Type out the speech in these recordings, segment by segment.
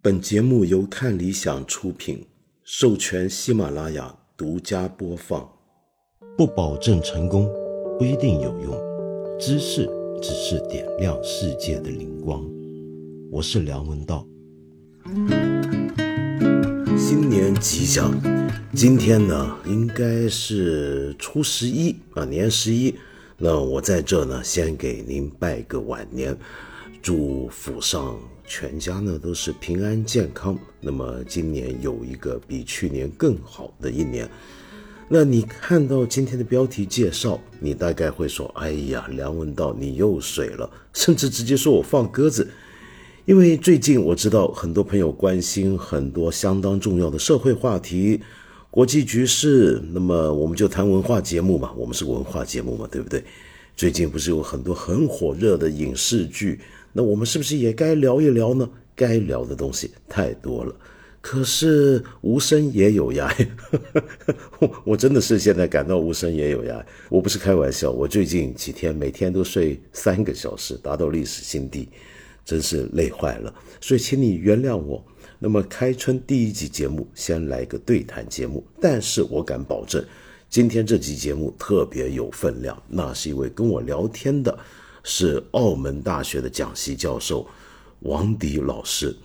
本节目由看理想出品，授权喜马拉雅独家播放。不保证成功，不一定有用。知识只是点亮世界的灵光。我是梁文道。新年吉祥！今天呢，应该是初十一啊，年十一。那我在这呢，先给您拜个晚年，祝府上全家呢都是平安健康。那么今年有一个比去年更好的一年。那你看到今天的标题介绍，你大概会说：“哎呀，梁文道，你又水了。”甚至直接说我放鸽子。因为最近我知道很多朋友关心很多相当重要的社会话题。国际局势，那么我们就谈文化节目嘛，我们是文化节目嘛，对不对？最近不是有很多很火热的影视剧，那我们是不是也该聊一聊呢？该聊的东西太多了，可是无声也有涯，我 我真的是现在感到无声也有呀，我不是开玩笑，我最近几天每天都睡三个小时，达到历史新低，真是累坏了，所以请你原谅我。那么开春第一集节目，先来个对谈节目。但是我敢保证，今天这集节目特别有分量。那是一位跟我聊天的，是澳门大学的讲席教授王迪老师。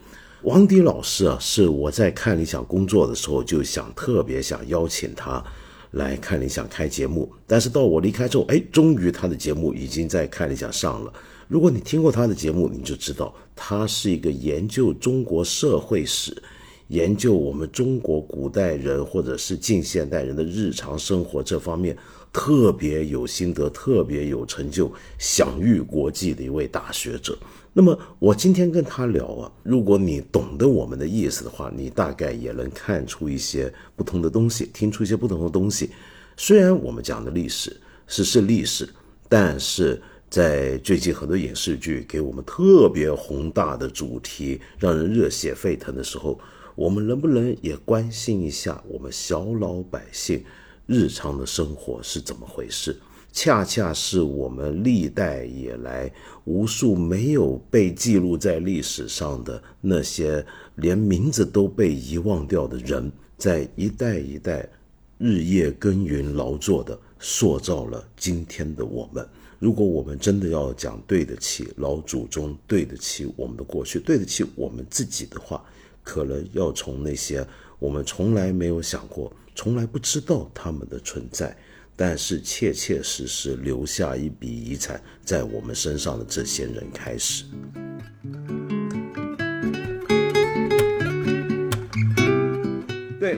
王迪老师啊，是我在看理想工作的时候就想特别想邀请他来看理想开节目。但是到我离开之后，哎，终于他的节目已经在看理想上了。如果你听过他的节目，你就知道他是一个研究中国社会史、研究我们中国古代人或者是近现代人的日常生活这方面特别有心得、特别有成就、享誉国际的一位大学者。那么我今天跟他聊啊，如果你懂得我们的意思的话，你大概也能看出一些不同的东西，听出一些不同的东西。虽然我们讲的历史是是历史，但是。在最近很多影视剧给我们特别宏大的主题，让人热血沸腾的时候，我们能不能也关心一下我们小老百姓日常的生活是怎么回事？恰恰是我们历代以来无数没有被记录在历史上的那些连名字都被遗忘掉的人，在一代一代日夜耕耘劳作的，塑造了今天的我们。如果我们真的要讲对得起老祖宗，对得起我们的过去，对得起我们自己的话，可能要从那些我们从来没有想过、从来不知道他们的存在，但是切切实实留下一笔遗产在我们身上的这些人开始。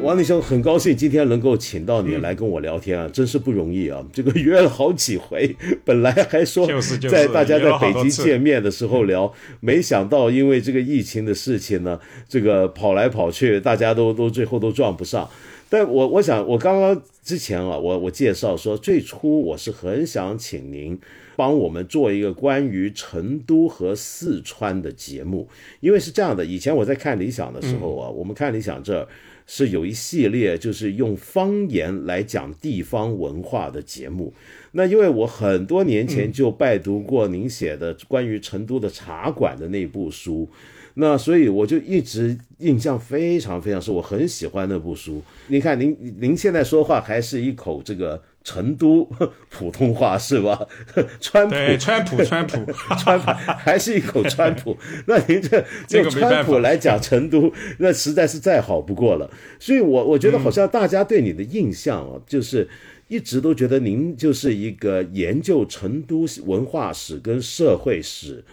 王立兄，很高兴今天能够请到你来跟我聊天啊，真是不容易啊！这个约了好几回，本来还说在大家在北京见面的时候聊，没想到因为这个疫情的事情呢，这个跑来跑去，大家都都最后都撞不上。但我我想，我刚刚之前啊，我我介绍说，最初我是很想请您帮我们做一个关于成都和四川的节目，因为是这样的，以前我在看理想的时候啊，我们看理想这。是有一系列就是用方言来讲地方文化的节目。那因为我很多年前就拜读过您写的关于成都的茶馆的那部书，那所以我就一直印象非常非常深，我很喜欢那部书。你看您您现在说话还是一口这个。成都 普通话是吧？川普，川普，川普，川普，还是一口川普。那您这用川普来讲成都，那实在是再好不过了。所以，我我觉得好像大家对你的印象啊，就是一直都觉得您就是一个研究成都文化史跟社会史。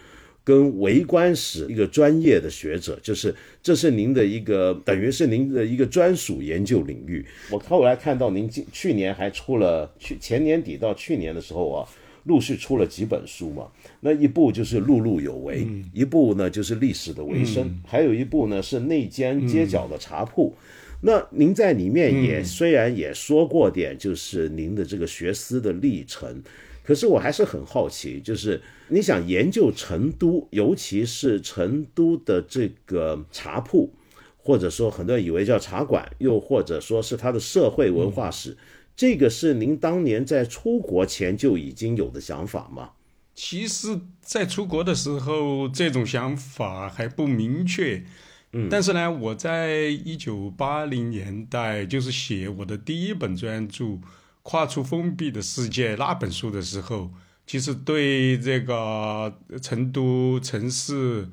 跟微观史一个专业的学者，就是这是您的一个等于是您的一个专属研究领域。我后来看到您今去年还出了去前年底到去年的时候啊，陆续出了几本书嘛。那一部就是《碌碌有为》，一部呢就是《历史的维生》，还有一部呢是《内间街角的茶铺》。那您在里面也虽然也说过点，就是您的这个学思的历程。可是我还是很好奇，就是你想研究成都，尤其是成都的这个茶铺，或者说很多人以为叫茶馆，又或者说是它的社会文化史，这个是您当年在出国前就已经有的想法吗？其实，在出国的时候，这种想法还不明确，嗯，但是呢，我在一九八零年代就是写我的第一本专著《跨出封闭的世界》那本书的时候，其实对这个成都城市、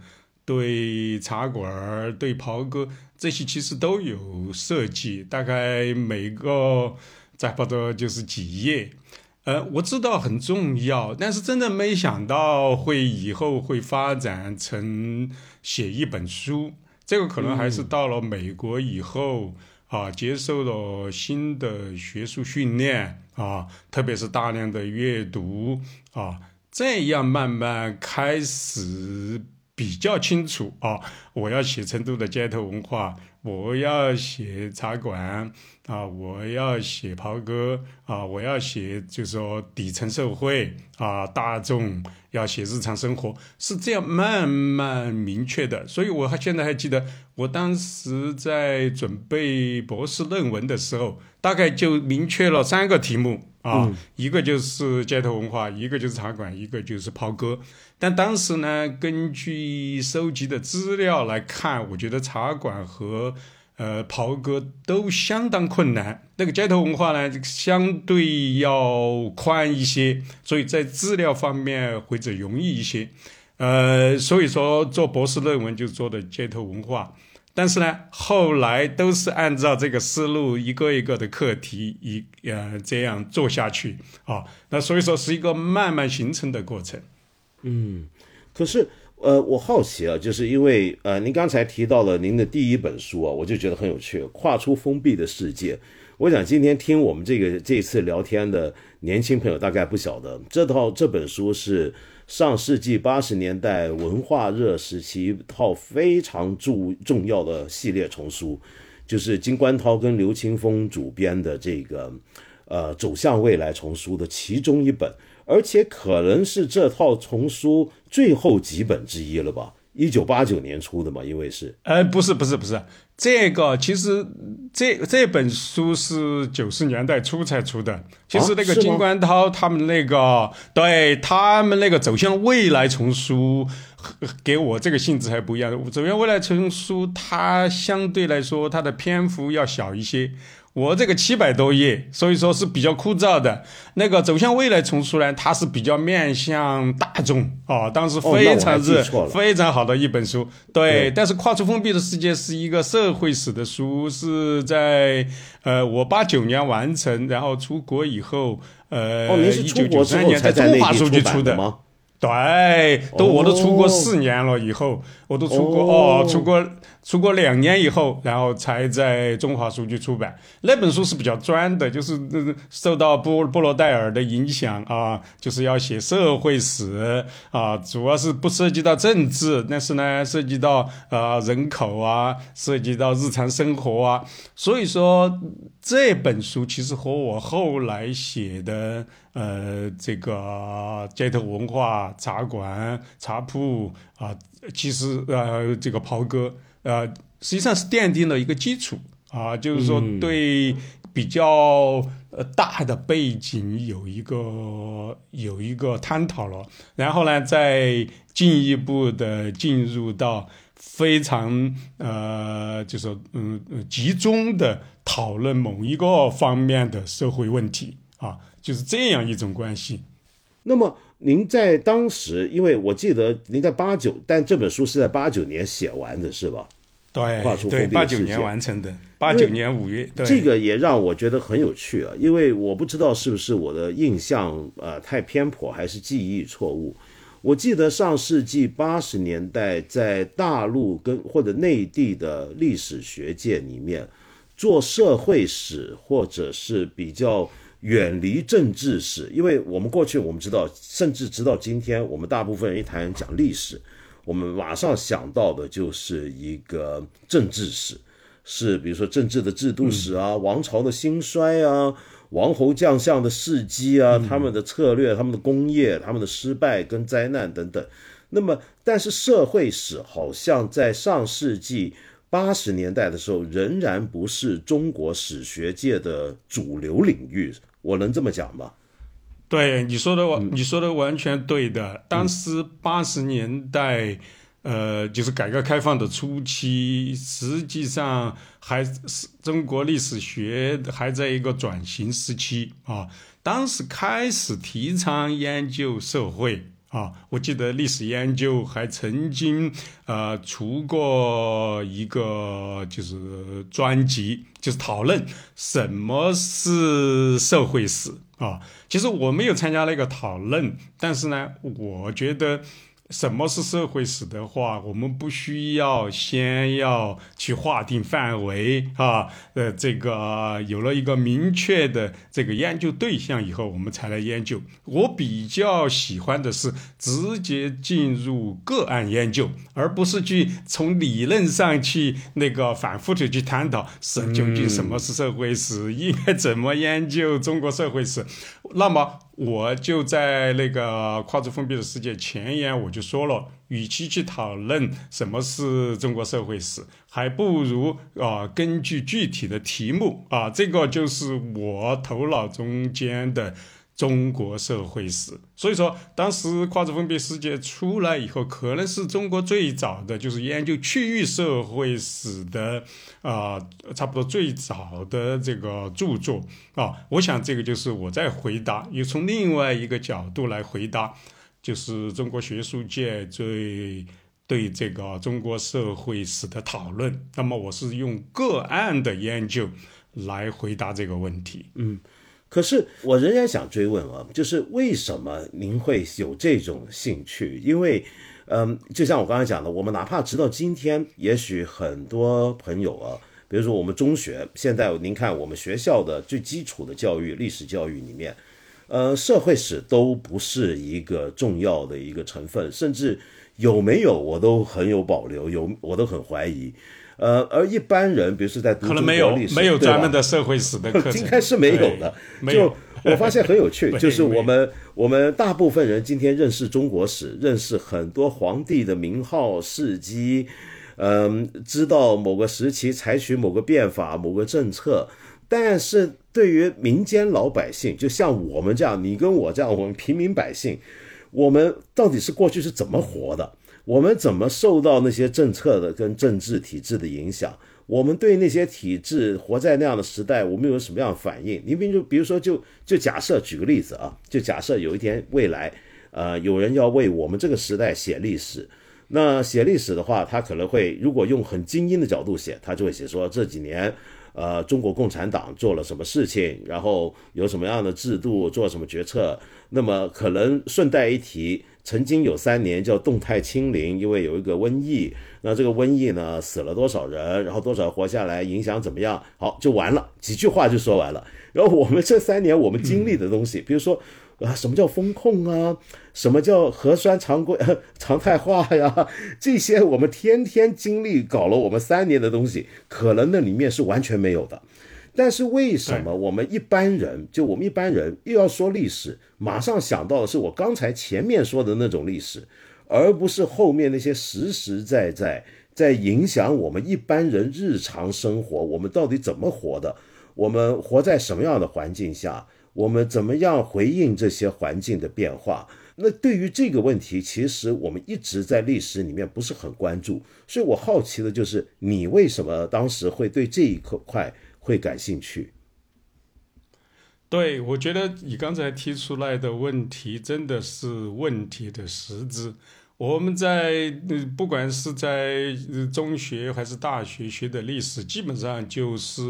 对茶馆、对袍哥这些其实都有设计，大概每个再不多就是几页。呃，我知道很重要，但是真的没想到会以后会发展成写一本书。这个可能还是到了美国以后啊，接受了新的学术训练啊，特别是大量的阅读啊，这样慢慢开始比较清楚啊。我要写成都的街头文化，我要写茶馆。啊，我要写袍哥啊，我要写，就是说底层社会啊，大众要写日常生活，是这样慢慢明确的。所以我还现在还记得，我当时在准备博士论文的时候，大概就明确了三个题目啊，一个就是街头文化，一个就是茶馆，一个就是袍哥。但当时呢，根据收集的资料来看，我觉得茶馆和呃，袍哥都相当困难。那个街头文化呢，相对要宽一些，所以在资料方面或者容易一些。呃，所以说做博士论文就做的街头文化，但是呢，后来都是按照这个思路，一个一个的课题一呃这样做下去啊。那所以说是一个慢慢形成的过程。嗯，可是。呃，我好奇啊，就是因为呃，您刚才提到了您的第一本书啊，我就觉得很有趣，《跨出封闭的世界》。我想今天听我们这个这次聊天的年轻朋友大概不晓得，这套这本书是上世纪八十年代文化热时期一套非常重重要的系列丛书，就是金冠涛跟刘青峰主编的这个呃《走向未来》丛书的其中一本。而且可能是这套丛书最后几本之一了吧？一九八九年出的嘛，因为是……呃，不是，不是，不是，这个其实这这本书是九十年代初才出的。其实那个金冠涛他们那个，对他们那个走向未来丛书，给我这个性质还不一样。走向未来丛书，它相对来说它的篇幅要小一些。我这个七百多页，所以说是比较枯燥的。那个走向未来丛书呢，它是比较面向大众啊，当时非常热、非常好的一本书。对，但是跨出封闭的世界是一个社会史的书，是在呃我八九年完成，然后出国以后，呃，一九九三年在中华书局出的吗？对，都我都出国四年了以后，我都出国哦，出国。出国两年以后，然后才在中华书局出版。那本书是比较专的，就是受到波波罗代尔的影响啊，就是要写社会史啊，主要是不涉及到政治，但是呢，涉及到呃人口啊，涉及到日常生活啊。所以说这本书其实和我后来写的呃这个街头文化、茶馆、茶铺啊，其实呃这个袍哥。呃，实际上是奠定了一个基础啊，就是说对比较呃大的背景有一个有一个探讨了，然后呢，再进一步的进入到非常呃，就是嗯集中的讨论某一个方面的社会问题啊，就是这样一种关系。那么您在当时，因为我记得您在八九，但这本书是在八九年写完的，是吧？对，对，八九年完成的，八九年五月。这个也让我觉得很有趣啊，因为我不知道是不是我的印象呃太偏颇，还是记忆错误。我记得上世纪八十年代，在大陆跟或者内地的历史学界里面，做社会史或者是比较远离政治史，因为我们过去我们知道，甚至直到今天，我们大部分人一谈讲历史。我们马上想到的就是一个政治史，是比如说政治的制度史啊，王朝的兴衰啊，王侯将相的事迹啊，他们的策略、他们的工业、他们的失败跟灾难等等。那么，但是社会史好像在上世纪八十年代的时候，仍然不是中国史学界的主流领域。我能这么讲吗？对你说的，你说的完全对的。当时八十年代，呃，就是改革开放的初期，实际上还是中国历史学还在一个转型时期啊。当时开始提倡研究社会啊，我记得历史研究还曾经呃出过一个就是专辑，就是讨论什么是社会史啊。其实我没有参加那个讨论，但是呢，我觉得。什么是社会史的话，我们不需要先要去划定范围啊，呃，这个有了一个明确的这个研究对象以后，我们才来研究。我比较喜欢的是直接进入个案研究，而不是去从理论上去那个反复的去探讨是究竟什么是社会史，应该怎么研究中国社会史。那么。我就在那个跨出封闭的世界前沿，我就说了，与其去讨论什么是中国社会史，还不如啊，根据具体的题目啊，这个就是我头脑中间的。中国社会史，所以说当时跨出封闭世界出来以后，可能是中国最早的就是研究区域社会史的啊，差不多最早的这个著作啊。我想这个就是我在回答，又从另外一个角度来回答，就是中国学术界最对这个中国社会史的讨论。那么我是用个案的研究来回答这个问题。嗯。可是我仍然想追问啊，就是为什么您会有这种兴趣？因为，嗯，就像我刚才讲的，我们哪怕直到今天，也许很多朋友啊，比如说我们中学，现在您看我们学校的最基础的教育，历史教育里面，呃，社会史都不是一个重要的一个成分，甚至有没有我都很有保留，有我都很怀疑。呃，而一般人，比如说在读中国历史，没有专门的社会史的课程，应该是没有的。就我发现很有趣，就是我们我们大部分人今天认识中国史，认识很多皇帝的名号事迹，嗯，知道某个时期采取某个变法、某个政策，但是对于民间老百姓，就像我们这样，你跟我这样，我们平民百姓，我们到底是过去是怎么活的？我们怎么受到那些政策的跟政治体制的影响？我们对那些体制活在那样的时代，我们有什么样的反应？你比如，比如说，就就假设举个例子啊，就假设有一天未来，呃，有人要为我们这个时代写历史，那写历史的话，他可能会如果用很精英的角度写，他就会写说这几年，呃，中国共产党做了什么事情，然后有什么样的制度，做什么决策，那么可能顺带一提。曾经有三年叫动态清零，因为有一个瘟疫，那这个瘟疫呢死了多少人，然后多少活下来，影响怎么样？好，就完了，几句话就说完了。然后我们这三年我们经历的东西，比如说啊，什么叫风控啊，什么叫核酸常规 常态化呀，这些我们天天经历搞了我们三年的东西，可能那里面是完全没有的。但是为什么我们一般人，就我们一般人又要说历史，马上想到的是我刚才前面说的那种历史，而不是后面那些实实在在在影响我们一般人日常生活，我们到底怎么活的？我们活在什么样的环境下？我们怎么样回应这些环境的变化？那对于这个问题，其实我们一直在历史里面不是很关注，所以我好奇的就是，你为什么当时会对这一块？会感兴趣。对，我觉得你刚才提出来的问题真的是问题的实质。我们在不管是在中学还是大学学的历史，基本上就是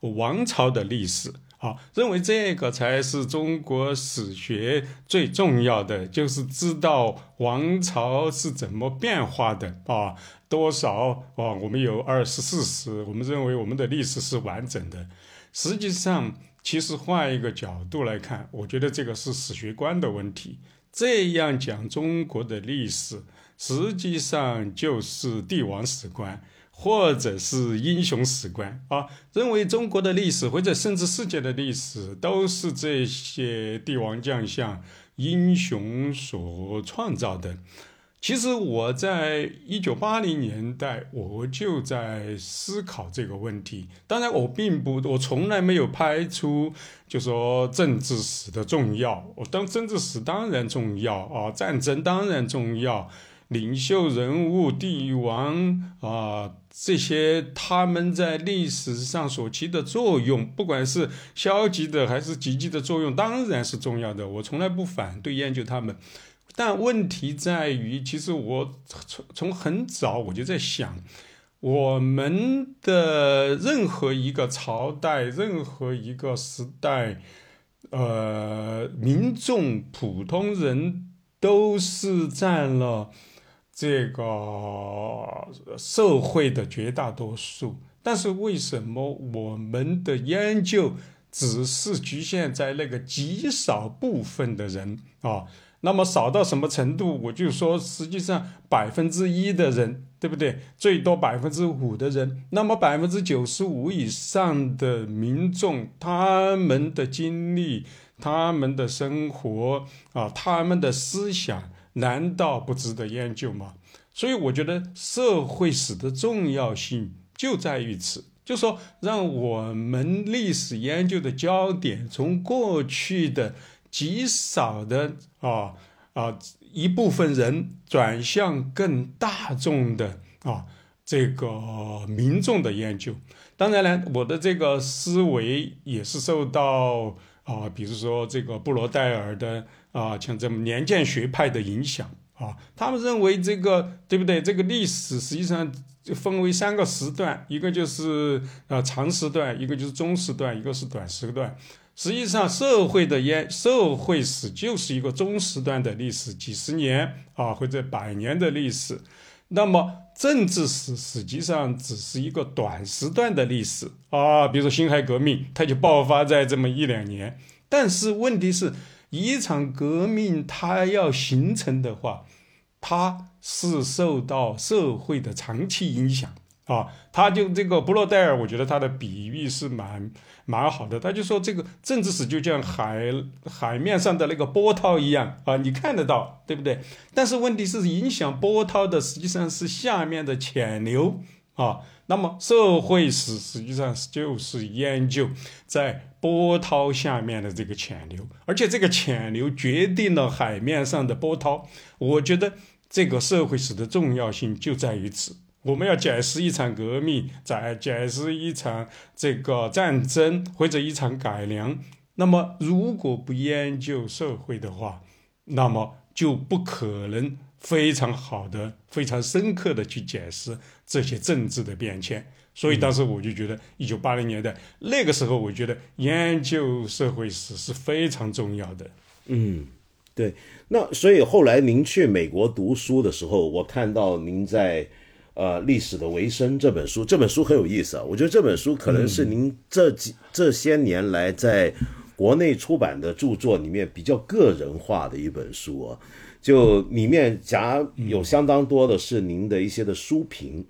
王朝的历史啊，认为这个才是中国史学最重要的，就是知道王朝是怎么变化的啊。多少啊？我们有二十四史，我们认为我们的历史是完整的。实际上，其实换一个角度来看，我觉得这个是史学观的问题。这样讲中国的历史，实际上就是帝王史观，或者是英雄史观啊。认为中国的历史，或者甚至世界的历史，都是这些帝王将相、英雄所创造的。其实我在一九八零年代，我就在思考这个问题。当然，我并不，我从来没有拍出，就说政治史的重要。我当政治史当然重要啊，战争当然重要。领袖人物、帝王啊，这些他们在历史上所起的作用，不管是消极的还是积极的作用，当然是重要的。我从来不反对研究他们，但问题在于，其实我从从很早我就在想。我们的任何一个朝代，任何一个时代，呃，民众普通人都是占了这个社会的绝大多数。但是为什么我们的研究只是局限在那个极少部分的人啊？那么少到什么程度？我就说，实际上百分之一的人。对不对？最多百分之五的人，那么百分之九十五以上的民众，他们的经历、他们的生活啊，他们的思想，难道不值得研究吗？所以，我觉得社会史的重要性就在于此，就说让我们历史研究的焦点从过去的极少的啊啊。一部分人转向更大众的啊，这个民众的研究。当然了，我的这个思维也是受到啊，比如说这个布罗代尔的啊，像这么年鉴学派的影响啊。他们认为这个对不对？这个历史实际上就分为三个时段，一个就是呃长时段，一个就是中时段，一个是短时段。实际上，社会的烟社会史就是一个中时段的历史，几十年啊或者百年的历史。那么，政治史实际上只是一个短时段的历史啊，比如说辛亥革命，它就爆发在这么一两年。但是问题是，一场革命它要形成的话，它是受到社会的长期影响。啊，他就这个布洛代尔，我觉得他的比喻是蛮蛮好的。他就说，这个政治史就像海海面上的那个波涛一样啊，你看得到，对不对？但是问题是，影响波涛的实际上是下面的潜流啊。那么社会史实际上就是研究在波涛下面的这个潜流，而且这个潜流决定了海面上的波涛。我觉得这个社会史的重要性就在于此。我们要解释一场革命，再解释一场这个战争或者一场改良。那么，如果不研究社会的话，那么就不可能非常好的、非常深刻的去解释这些政治的变迁。所以，当时我就觉得，一九八零年代那个时候，我觉得研究社会史是非常重要的。嗯，对。那所以后来您去美国读书的时候，我看到您在。呃，历史的维生这本书，这本书很有意思啊。我觉得这本书可能是您这几这些年来在国内出版的著作里面比较个人化的一本书啊。就里面夹有相当多的是您的一些的书评，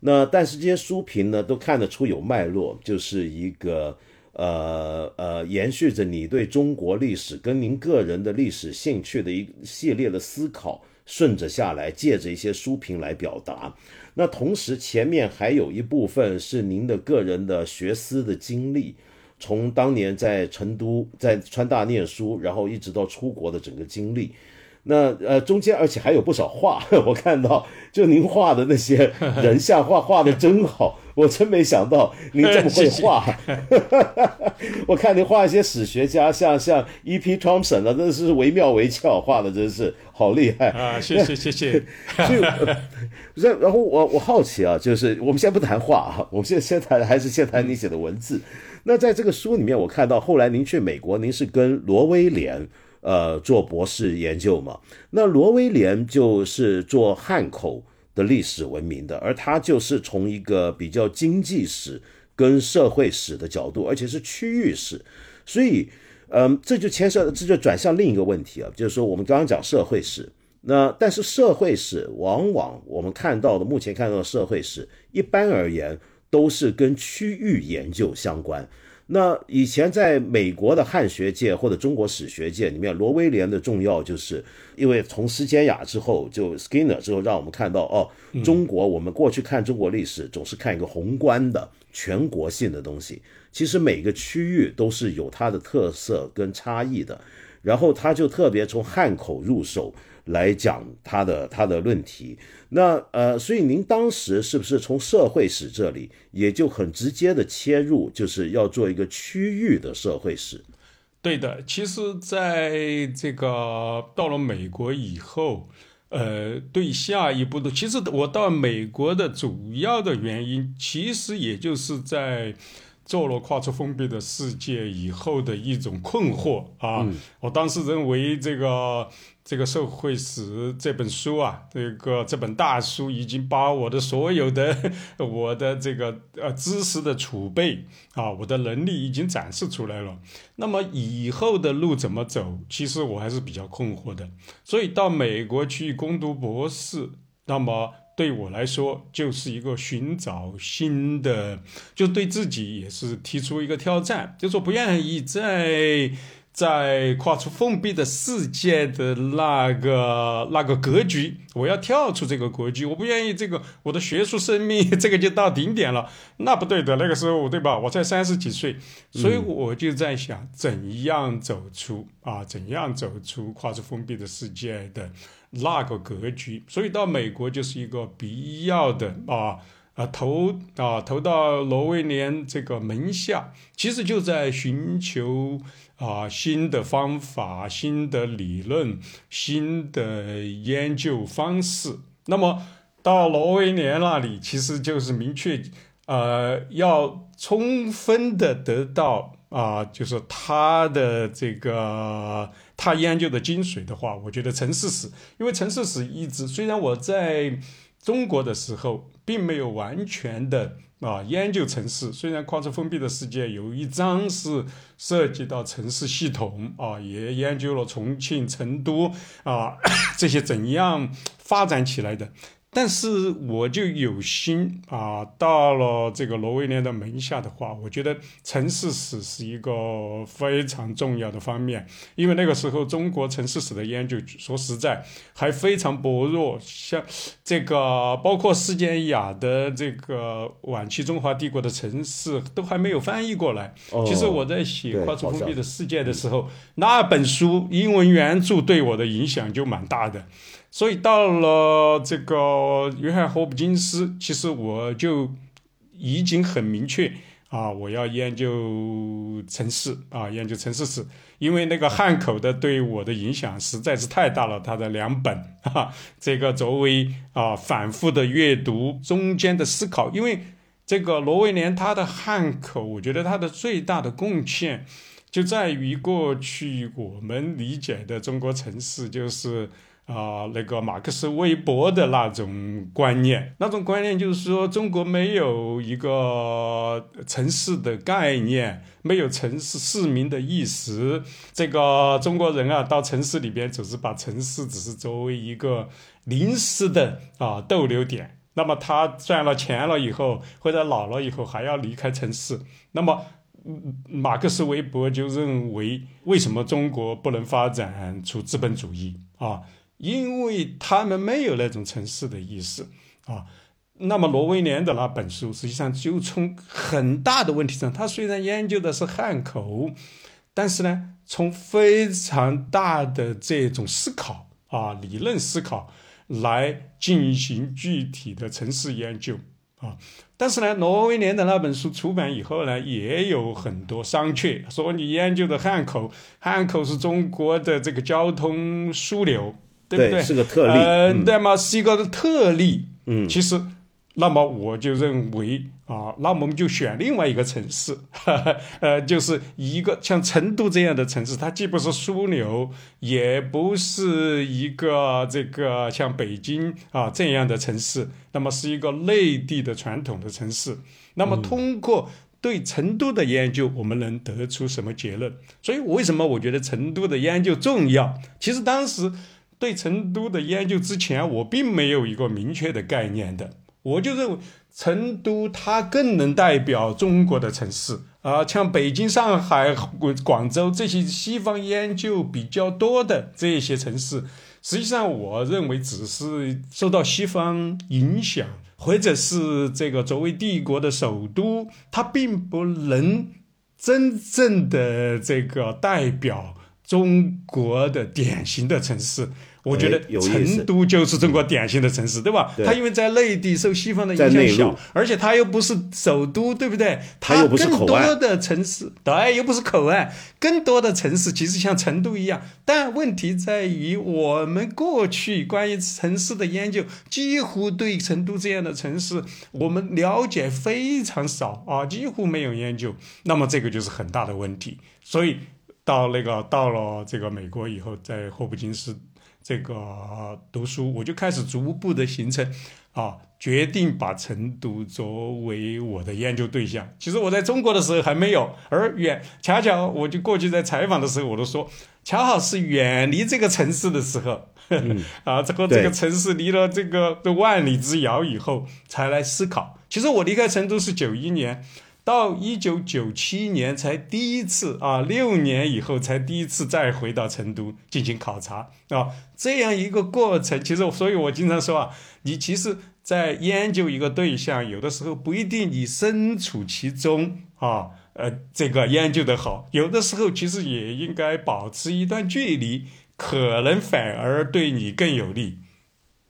那但是这些书评呢，都看得出有脉络，就是一个呃呃，延续着你对中国历史跟您个人的历史兴趣的一系列的思考，顺着下来，借着一些书评来表达。那同时，前面还有一部分是您的个人的学思的经历，从当年在成都在川大念书，然后一直到出国的整个经历。那呃，中间而且还有不少画，我看到就您画的那些人像画 画的真好，我真没想到您这么会 画。我看您画一些史学家，像像 E.P. Thompson 啊，真是惟妙惟肖，画的真是好厉害啊！谢谢谢谢。然然后我我好奇啊，就是我们先不谈画啊，我们现在先谈还是先谈你写的文字。那在这个书里面，我看到后来您去美国，您是跟罗威廉。呃，做博士研究嘛，那罗威廉就是做汉口的历史文明的，而他就是从一个比较经济史跟社会史的角度，而且是区域史，所以，嗯，这就牵涉，这就转向另一个问题啊，就是说我们刚刚讲社会史，那但是社会史往往我们看到的，目前看到的社会史，一般而言都是跟区域研究相关。那以前在美国的汉学界或者中国史学界里面，罗威廉的重要，就是因为从斯坚雅之后，就 Skinner 之后，让我们看到哦，中国我们过去看中国历史总是看一个宏观的全国性的东西，其实每个区域都是有它的特色跟差异的。然后他就特别从汉口入手来讲他的他的论题。那呃，所以您当时是不是从社会史这里也就很直接的切入，就是要做一个区域的社会史？对的，其实在这个到了美国以后。呃，对下一步的，其实我到美国的主要的原因，其实也就是在做了跨出封闭的世界以后的一种困惑啊。我当时认为这个。这个社会史这本书啊，这个这本大书已经把我的所有的我的这个呃知识的储备啊，我的能力已经展示出来了。那么以后的路怎么走，其实我还是比较困惑的。所以到美国去攻读博士，那么对我来说就是一个寻找新的，就对自己也是提出一个挑战，就说不愿意在。在跨出封闭的世界的那个那个格局，我要跳出这个格局，我不愿意这个我的学术生命 这个就到顶点了，那不对的。那个时候，对吧？我才三十几岁，所以我就在想，怎样走出啊？怎样走出跨出封闭的世界的那个格局？所以到美国就是一个必要的啊啊投啊投到罗威廉这个门下，其实就在寻求。啊，新的方法、新的理论、新的研究方式。那么到罗威廉那里，其实就是明确，呃，要充分的得到啊，就是他的这个他研究的精髓的话，我觉得城市史，因为城市史一直虽然我在中国的时候并没有完全的。啊，研究城市，虽然跨出封闭的世界有一章是涉及到城市系统啊，也研究了重庆、成都啊 这些怎样发展起来的。但是我就有心啊，到了这个罗威廉的门下的话，我觉得城市史是一个非常重要的方面，因为那个时候中国城市史的研究，说实在还非常薄弱，像这个包括斯简雅的这个晚期中华帝国的城市都还没有翻译过来。其实我在写《跨出封闭的世界》的时候，那本书英文原著对我的影响就蛮大的。所以到了这个约翰霍普金斯，其实我就已经很明确啊，我要研究城市啊，研究城市史，因为那个汉口的对我的影响实在是太大了。他的两本啊，这个作为啊反复的阅读中间的思考，因为这个罗威廉他的汉口，我觉得他的最大的贡献就在于过去我们理解的中国城市就是。啊，那个马克思韦伯的那种观念，那种观念就是说，中国没有一个城市的概念，没有城市市民的意识。这个中国人啊，到城市里边，只是把城市只是作为一个临时的啊逗留点。那么他赚了钱了以后，或者老了以后，还要离开城市。那么，马克思韦伯就认为，为什么中国不能发展出资本主义啊？因为他们没有那种城市的意识啊，那么罗威廉的那本书实际上就从很大的问题上，他虽然研究的是汉口，但是呢，从非常大的这种思考啊，理论思考来进行具体的城市研究啊，但是呢，罗威廉的那本书出版以后呢，也有很多商榷，说你研究的汉口，汉口是中国的这个交通枢纽。对不对？是个特例，嗯，那么？是一个特例。嗯，其实，那么我就认为啊，那我们就选另外一个城市，呃，就是一个像成都这样的城市，它既不是枢纽，也不是一个这个像北京啊这样的城市，那么是一个内地的传统的城市。那么通过对成都的研究，我们能得出什么结论？所以为什么我觉得成都的研究重要？其实当时。对成都的研究之前，我并没有一个明确的概念的。我就认为成都它更能代表中国的城市啊，像北京、上海、广州这些西方研究比较多的这些城市，实际上我认为只是受到西方影响，或者是这个作为帝国的首都，它并不能真正的这个代表中国的典型的城市。我觉得成都就是中国典型的城市，对吧？它因为在内地受西方的影响小，而且它又不是首都，对不对？它更多的城市，对，又不是口岸，更多的城市其实像成都一样。但问题在于，我们过去关于城市的研究，几乎对成都这样的城市，我们了解非常少啊，几乎没有研究。那么这个就是很大的问题。所以到那个到了这个美国以后，在霍普金斯。这个读书，我就开始逐步的形成，啊，决定把成都作为我的研究对象。其实我在中国的时候还没有，而远恰巧我就过去在采访的时候，我都说，恰好是远离这个城市的时候，啊，这个这个城市离了这个万里之遥以后，才来思考。其实我离开成都是九一年。到一九九七年才第一次啊，六年以后才第一次再回到成都进行考察啊，这样一个过程，其实所以我经常说啊，你其实，在研究一个对象，有的时候不一定你身处其中啊，呃，这个研究的好，有的时候其实也应该保持一段距离，可能反而对你更有利。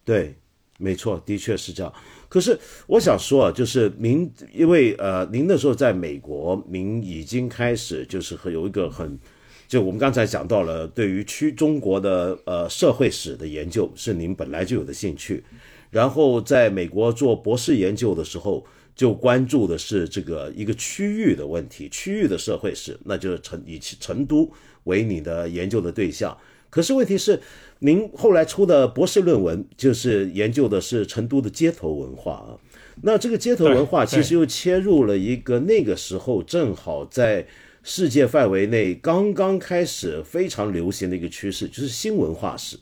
对，没错，的确是这样。可是我想说啊，就是您，因为呃，您那时候在美国，您已经开始就是有一个很，就我们刚才讲到了，对于区中国的呃社会史的研究是您本来就有的兴趣，然后在美国做博士研究的时候，就关注的是这个一个区域的问题，区域的社会史，那就是成以成都为你的研究的对象。可是问题是。您后来出的博士论文就是研究的是成都的街头文化啊，那这个街头文化其实又切入了一个那个时候正好在世界范围内刚刚开始非常流行的一个趋势，就是新文化史。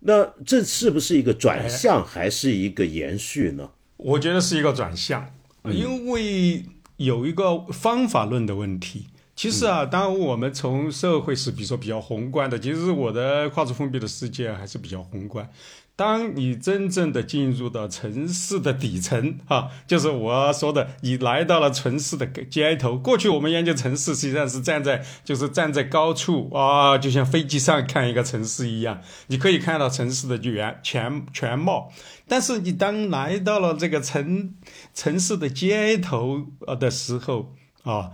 那这是不是一个转向，还是一个延续呢？我觉得是一个转向，因为有一个方法论的问题。其实啊，当我们从社会是比如说比较宏观的，其实我的跨出封闭的世界还是比较宏观。当你真正的进入到城市的底层，哈，就是我说的，你来到了城市的街头。过去我们研究城市，实际上是站在就是站在高处啊，就像飞机上看一个城市一样，你可以看到城市的全全全貌。但是你当来到了这个城城市的街头呃的时候啊。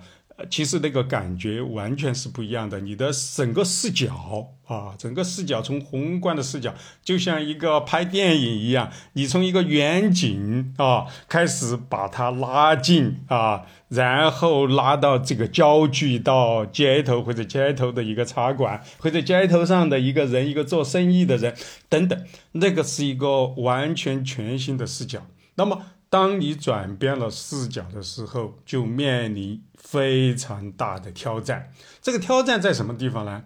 其实那个感觉完全是不一样的。你的整个视角啊，整个视角从宏观的视角，就像一个拍电影一样，你从一个远景啊开始把它拉近啊，然后拉到这个焦距到街头或者街头的一个茶馆，或者街头上的一个人，一个做生意的人等等，那个是一个完全全新的视角。那么。当你转变了视角的时候，就面临非常大的挑战。这个挑战在什么地方呢？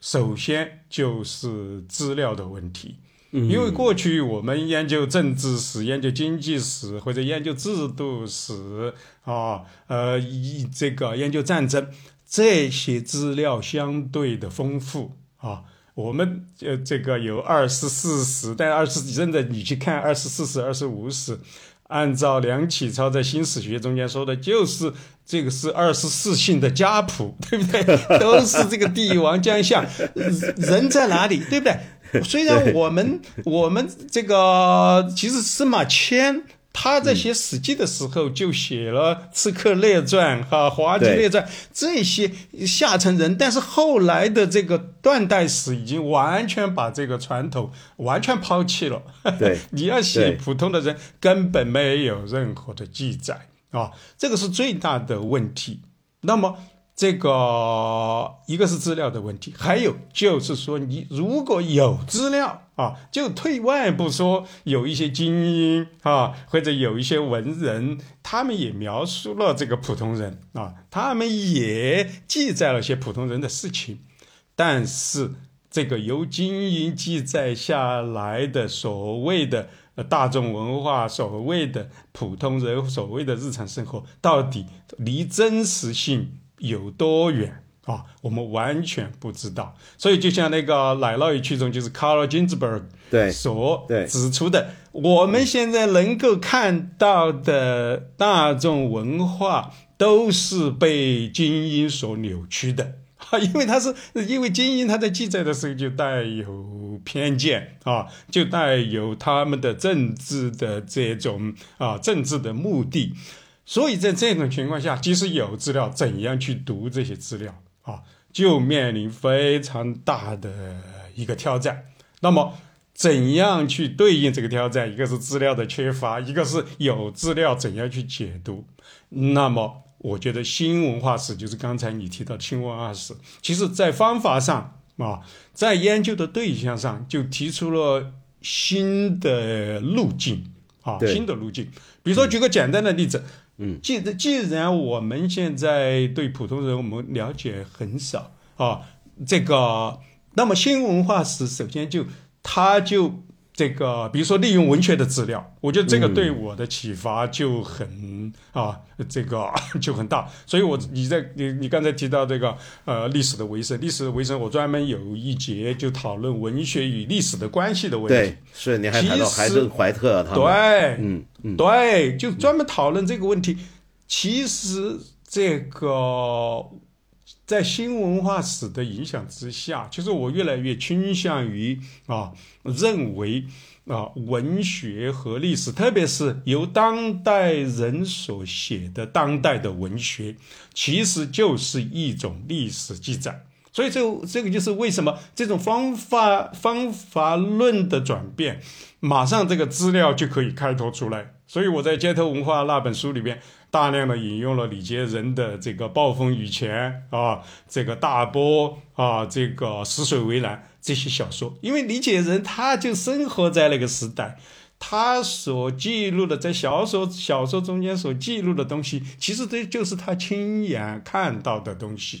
首先就是资料的问题，因为过去我们研究政治史、研究经济史或者研究制度史啊，呃，这个研究战争，这些资料相对的丰富啊。我们呃，这个有二十四史，但二十真的你去看二十四史、二十五史。按照梁启超在新史学中间说的，就是这个是二十四姓的家谱，对不对？都是这个帝王将相，人在哪里，对不对？虽然我们我们这个其实司马迁。他在写《史记》的时候，就写了《刺客列传》哈，《滑稽列传》这些下层人，但是后来的这个断代史已经完全把这个传统完全抛弃了。对，你要写普通的人，根本没有任何的记载啊，这个是最大的问题。那么。这个一个是资料的问题，还有就是说，你如果有资料啊，就退外部说，有一些精英啊，或者有一些文人，他们也描述了这个普通人啊，他们也记载了些普通人的事情，但是这个由精英记载下来的所谓的大众文化，所谓的普通人，所谓的日常生活，到底离真实性？有多远啊？我们完全不知道。所以，就像那个奶酪与曲中，就是卡尔金兹伯格对所指出的，我们现在能够看到的大众文化都是被精英所扭曲的。因为他是因为精英，他在记载的时候就带有偏见啊，就带有他们的政治的这种啊政治的目的，所以在这种情况下，即使有资料，怎样去读这些资料啊，就面临非常大的一个挑战。那么，怎样去对应这个挑战？一个是资料的缺乏，一个是有资料怎样去解读？那么。我觉得新文化史就是刚才你提到的新文化史，其实在方法上啊，在研究的对象上就提出了新的路径啊，新的路径。比如说，举个简单的例子，嗯，既既然我们现在对普通人我们了解很少啊，这个，那么新文化史首先就它就。这个，比如说利用文学的资料，我觉得这个对我的启发就很啊，这个 就很大。所以，我你在你你刚才提到这个呃历史的维生，历史的维生，我专门有一节就讨论文学与历史的关系的问题。对，是你还谈到海登怀特他们。对，嗯嗯，对，就专门讨论这个问题。其实这个。在新文化史的影响之下，其实我越来越倾向于啊，认为啊，文学和历史，特别是由当代人所写的当代的文学，其实就是一种历史记载。所以，这这个就是为什么这种方法方法论的转变，马上这个资料就可以开拓出来。所以我在《街头文化》那本书里边。大量的引用了李杰仁的这个《暴风雨前》啊，这个大波啊，这个《死水为蓝》这些小说，因为李杰仁他就生活在那个时代，他所记录的在小说小说中间所记录的东西，其实这就是他亲眼看到的东西。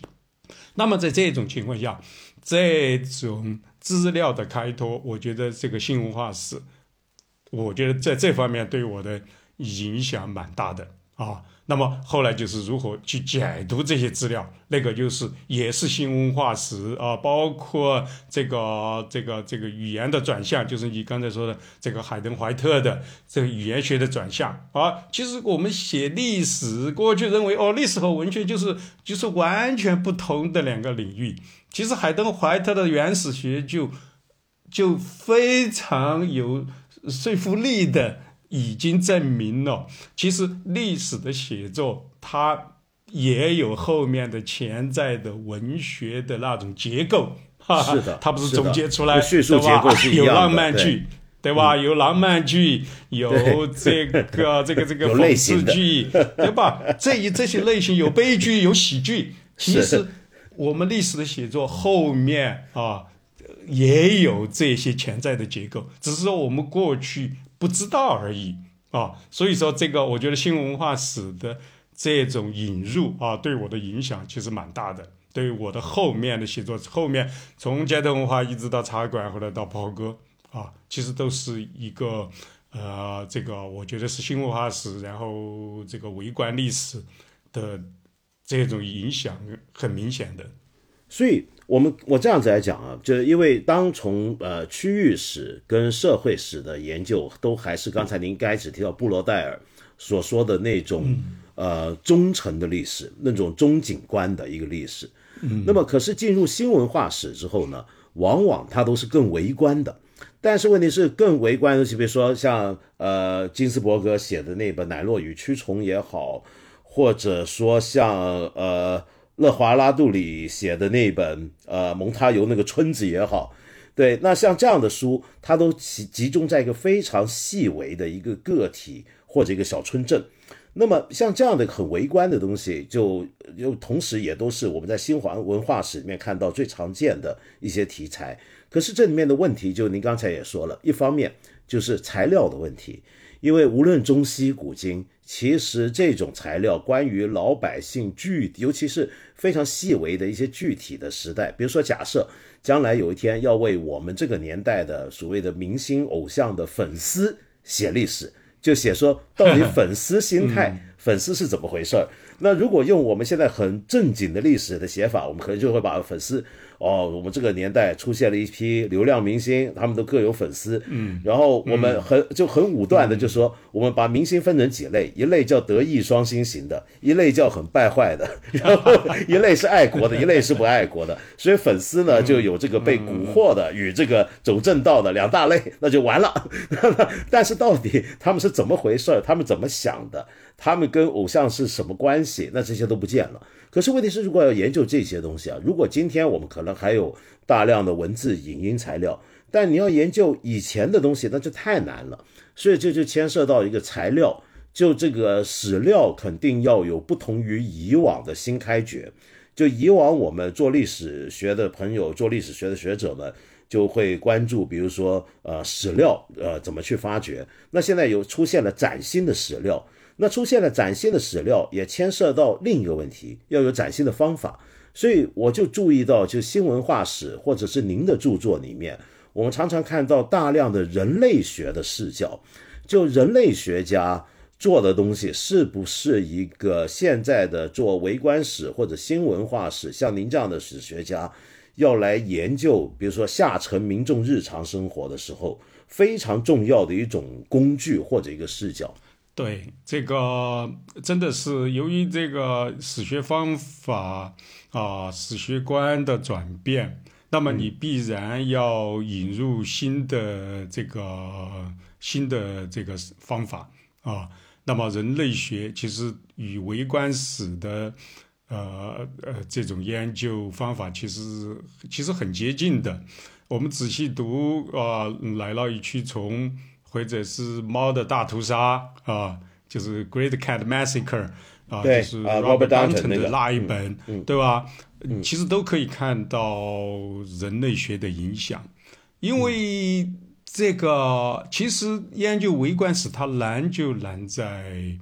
那么在这种情况下，这种资料的开拓，我觉得这个新文化史，我觉得在这方面对我的影响蛮大的。啊，那么后来就是如何去解读这些资料，那个就是也是新文化史啊，包括这个这个这个语言的转向，就是你刚才说的这个海登怀特的这个语言学的转向啊。其实我们写历史，过去认为哦，历史和文学就是就是完全不同的两个领域。其实海登怀特的原始学就就非常有说服力的。已经证明了，其实历史的写作它也有后面的潜在的文学的那种结构，是的，它不是总结出来，叙述结构是有浪漫剧，对吧？有浪漫剧，有这个 这个这个讽刺剧，对吧？这一这些类型有悲剧，有喜剧。其实我们历史的写作后面啊，也有这些潜在的结构，只是说我们过去。不知道而已啊，所以说这个我觉得新文化史的这种引入啊，对我的影响其实蛮大的。对于我的后面的写作，后面从街头文化一直到茶馆，后来到袍哥啊，其实都是一个呃，这个我觉得是新文化史，然后这个微观历史的这种影响很明显的。所以。我们我这样子来讲啊，就是因为当从呃区域史跟社会史的研究，都还是刚才您开始提到布罗代尔所说的那种呃忠诚的历史，那种中景观的一个历史。那么可是进入新文化史之后呢，往往它都是更微观的。但是问题是更微观的，就比如说像呃金斯伯格写的那本《奶酪与蛆虫》也好，或者说像呃。勒华拉杜里写的那本呃蒙他尤那个村子也好，对，那像这样的书，它都集集中在一个非常细微的一个个体或者一个小村镇。那么像这样的很微观的东西，就又同时也都是我们在新华文化史里面看到最常见的一些题材。可是这里面的问题，就您刚才也说了，一方面就是材料的问题，因为无论中西古今。其实这种材料，关于老百姓具，尤其是非常细微的一些具体的时代，比如说，假设将来有一天要为我们这个年代的所谓的明星偶像的粉丝写历史，就写说到底粉丝心态、粉丝是怎么回事儿。那如果用我们现在很正经的历史的写法，我们可能就会把粉丝。哦，我们这个年代出现了一批流量明星，他们都各有粉丝。嗯，然后我们很就很武断的就说，我们把明星分成几类，一类叫德艺双馨型的，一类叫很败坏的，然后一类是爱国的，一类是不爱国的。所以粉丝呢就有这个被蛊惑的与这个走正道的两大类，那就完了。但是到底他们是怎么回事他们怎么想的？他们跟偶像是什么关系？那这些都不见了。可是问题是，如果要研究这些东西啊，如果今天我们可能还有大量的文字、影音材料，但你要研究以前的东西，那就太难了。所以这就牵涉到一个材料，就这个史料肯定要有不同于以往的新开掘。就以往我们做历史学的朋友、做历史学的学者们就会关注，比如说呃史料呃怎么去发掘。那现在有出现了崭新的史料。那出现了崭新的史料，也牵涉到另一个问题，要有崭新的方法。所以我就注意到，就新文化史或者是您的著作里面，我们常常看到大量的人类学的视角，就人类学家做的东西是不是一个现在的做微观史或者新文化史，像您这样的史学家要来研究，比如说下沉民众日常生活的时候，非常重要的一种工具或者一个视角。对，这个真的是由于这个史学方法啊、史学观的转变，那么你必然要引入新的这个新的这个方法啊。那么人类学其实与微观史的呃呃这种研究方法其实其实很接近的。我们仔细读啊，来了一去从。或者是猫的大屠杀啊，就是 Great Cat Massacre 啊，就是 Robert Dunton 的那一本，对吧？其实都可以看到人类学的影响，因为这个其实研究微观史它难就难在，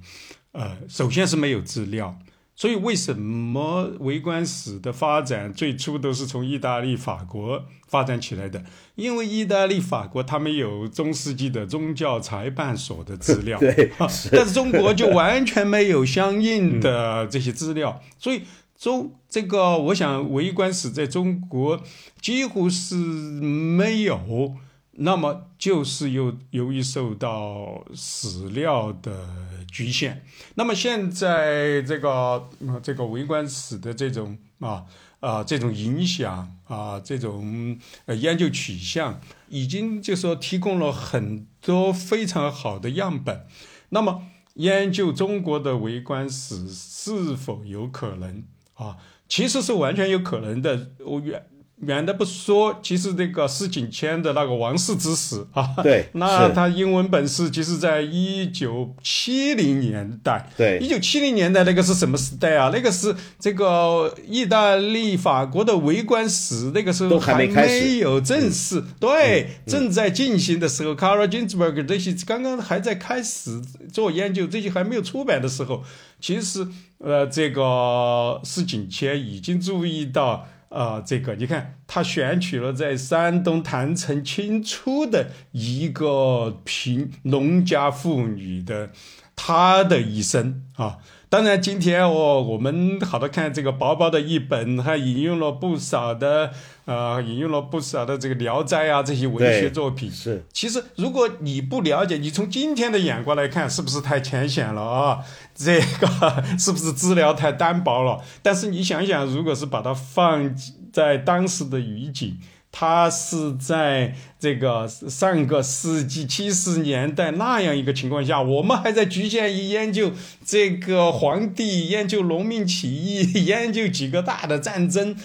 呃，首先是没有资料。所以，为什么微观史的发展最初都是从意大利、法国发展起来的？因为意大利、法国他们有中世纪的宗教裁判所的资料，对，但是中国就完全没有相应的这些资料。所以，中这个，我想围观史在中国几乎是没有。那么，就是由由于受到史料的。局限。那么现在这个这个微观史的这种啊啊这种影响啊这种呃研究取向，已经就说提供了很多非常好的样本。那么研究中国的微观史是否有可能啊？其实是完全有可能的。我远。远的不说，其实这个施景谦的那个《王室之史》啊，对，那他英文本是其实在一九七零年代，对，一九七零年代那个是什么时代啊？那个是这个意大利、法国的围观史，那个时候还没有正式，对，正在进行的时候，，Carl Ginsberg 这些刚刚还在开始做研究，这些还没有出版的时候，其实呃，这个施景谦已经注意到。啊，这个你看，他选取了在山东郯城清初的一个贫农家妇女的她的一生啊。当然，今天哦，我们好多看这个薄薄的一本，还引用了不少的，呃，引用了不少的这个《聊斋》啊这些文学作品。是，其实如果你不了解，你从今天的眼光来看，是不是太浅显了啊？这个 是不是资料太单薄了？但是你想想，如果是把它放在当时的语境。他是在这个上个世纪七十年代那样一个情况下，我们还在局限于研究这个皇帝、研究农民起义、研究几个大的战争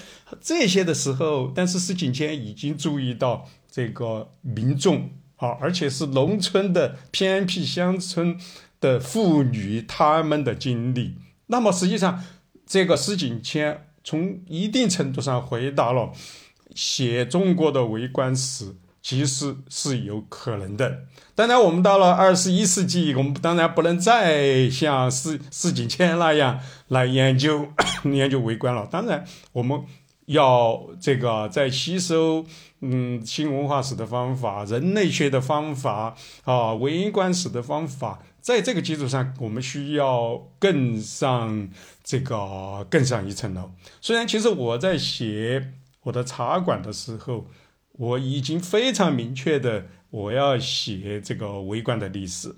这些的时候，但是施景谦已经注意到这个民众啊，而且是农村的偏僻乡村的妇女他们的经历。那么实际上，这个施景谦从一定程度上回答了。写中国的微观史其实是有可能的。当然，我们到了二十一世纪，我们当然不能再像施施景谦那样来研究 研究微观了。当然，我们要这个在吸收嗯新文化史的方法、人类学的方法啊、微观史的方法，在这个基础上，我们需要更上这个更上一层楼。虽然其实我在写我的茶馆的时候，我已经非常明确的我要写这个微观的历史，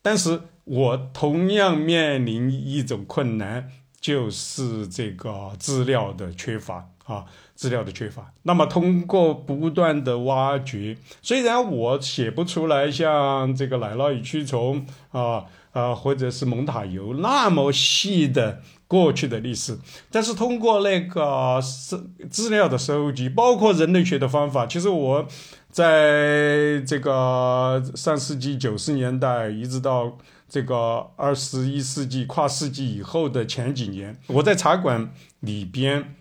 但是我同样面临一种困难，就是这个资料的缺乏啊，资料的缺乏。那么通过不断的挖掘，虽然我写不出来像这个奶酪与蛆虫啊啊，或者是蒙塔尤那么细的。过去的历史，但是通过那个资资料的收集，包括人类学的方法，其实我在这个上世纪九十年代一直到这个二十一世纪跨世纪以后的前几年，我在茶馆里边，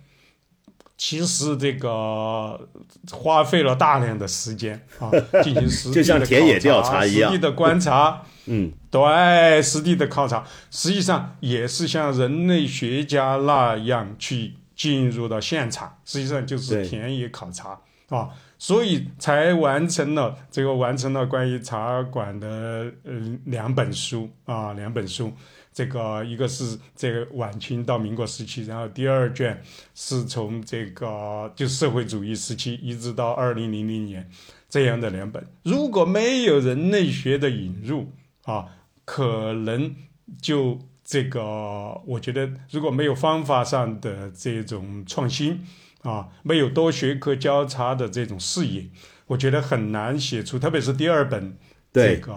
其实这个花费了大量的时间啊，进行实地的田野调查一样，实地的观察。嗯，对，实地的考察，实际上也是像人类学家那样去进入到现场，实际上就是田野考察。啊，所以才完成了这个完成了关于茶馆的呃两本书。啊，两本书，这个一个是这个晚清到民国时期，然后第二卷是从这个就社会主义时期一直到二零零零年这样的两本，如果没有人类学的引入。啊，可能就这个，我觉得如果没有方法上的这种创新，啊，没有多学科交叉的这种视野，我觉得很难写出，特别是第二本这个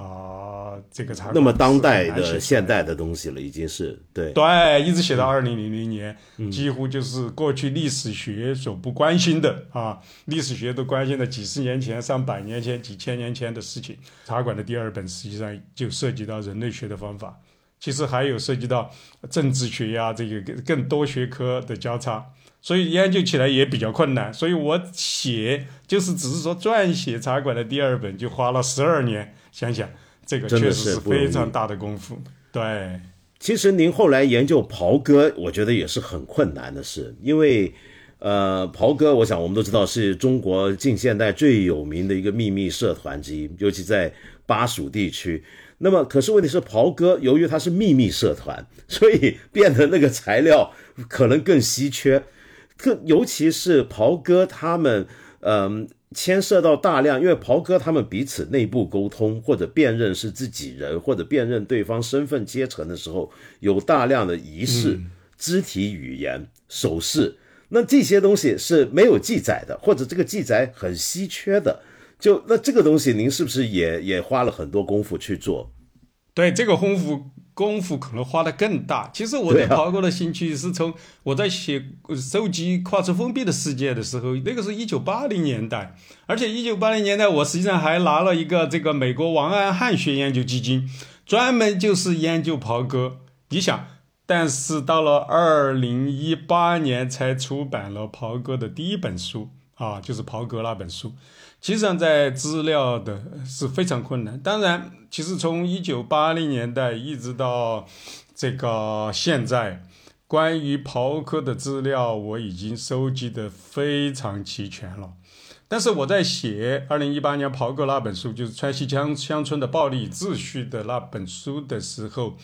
这个那么当代的现代的东西了，已经是对对，一直写到二零零零年，几乎就是过去历史学所不关心的啊，历史学都关心的几十年前、上百年前、几千年前的事情。茶馆的第二本实际上就涉及到人类学的方法，其实还有涉及到政治学呀，这个更更多学科的交叉，所以研究起来也比较困难。所以我写就是只是说撰写茶馆的第二本，就花了十二年，想想。这个确实是非常大的功夫。对，其实您后来研究袍哥，我觉得也是很困难的事，因为，呃，袍哥，我想我们都知道是中国近现代最有名的一个秘密社团之一，尤其在巴蜀地区。那么，可是问题是，袍哥由于它是秘密社团，所以变得那个材料可能更稀缺，更尤其是袍哥他们，嗯。牵涉到大量，因为袍哥他们彼此内部沟通，或者辨认是自己人，或者辨认对方身份阶层的时候，有大量的仪式、肢体语言、手势，那这些东西是没有记载的，或者这个记载很稀缺的。就那这个东西，您是不是也也花了很多功夫去做？对这个功夫。功夫可能花的更大。其实我对袍哥的兴趣是从我在写收集跨出封闭的世界的时候，那个是一九八零年代，而且一九八零年代我实际上还拿了一个这个美国王安汉学研究基金，专门就是研究袍哥。你想，但是到了二零一八年才出版了袍哥的第一本书啊，就是袍哥那本书。其实上，在资料的是非常困难。当然，其实从一九八零年代一直到这个现在，关于袍哥的资料我已经收集的非常齐全了。但是我在写二零一八年袍哥那本书，就是川西乡乡村的暴力秩序的那本书的时候。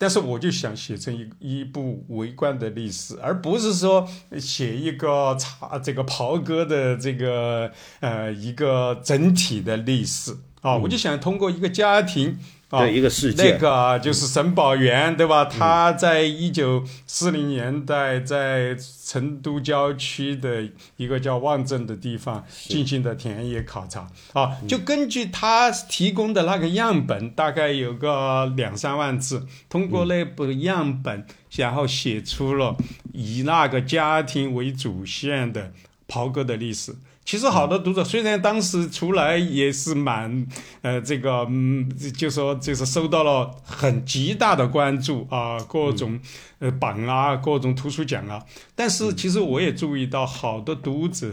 但是我就想写成一一部围观的历史，而不是说写一个茶这个袍哥的这个呃一个整体的历史啊，我就想通过一个家庭。啊，一个事件，那个就是沈宝元，对吧？他在一九四零年代在成都郊区的一个叫望镇的地方进行的田野考察啊，就根据他提供的那个样本，大概有个两三万字，通过那部样本，然后写出了以那个家庭为主线的袍哥的历史。其实好的读者虽然当时出来也是蛮，呃，这个嗯，就说就是受到了很极大的关注啊，各种呃榜啊，各种图书奖啊，但是其实我也注意到，好的读者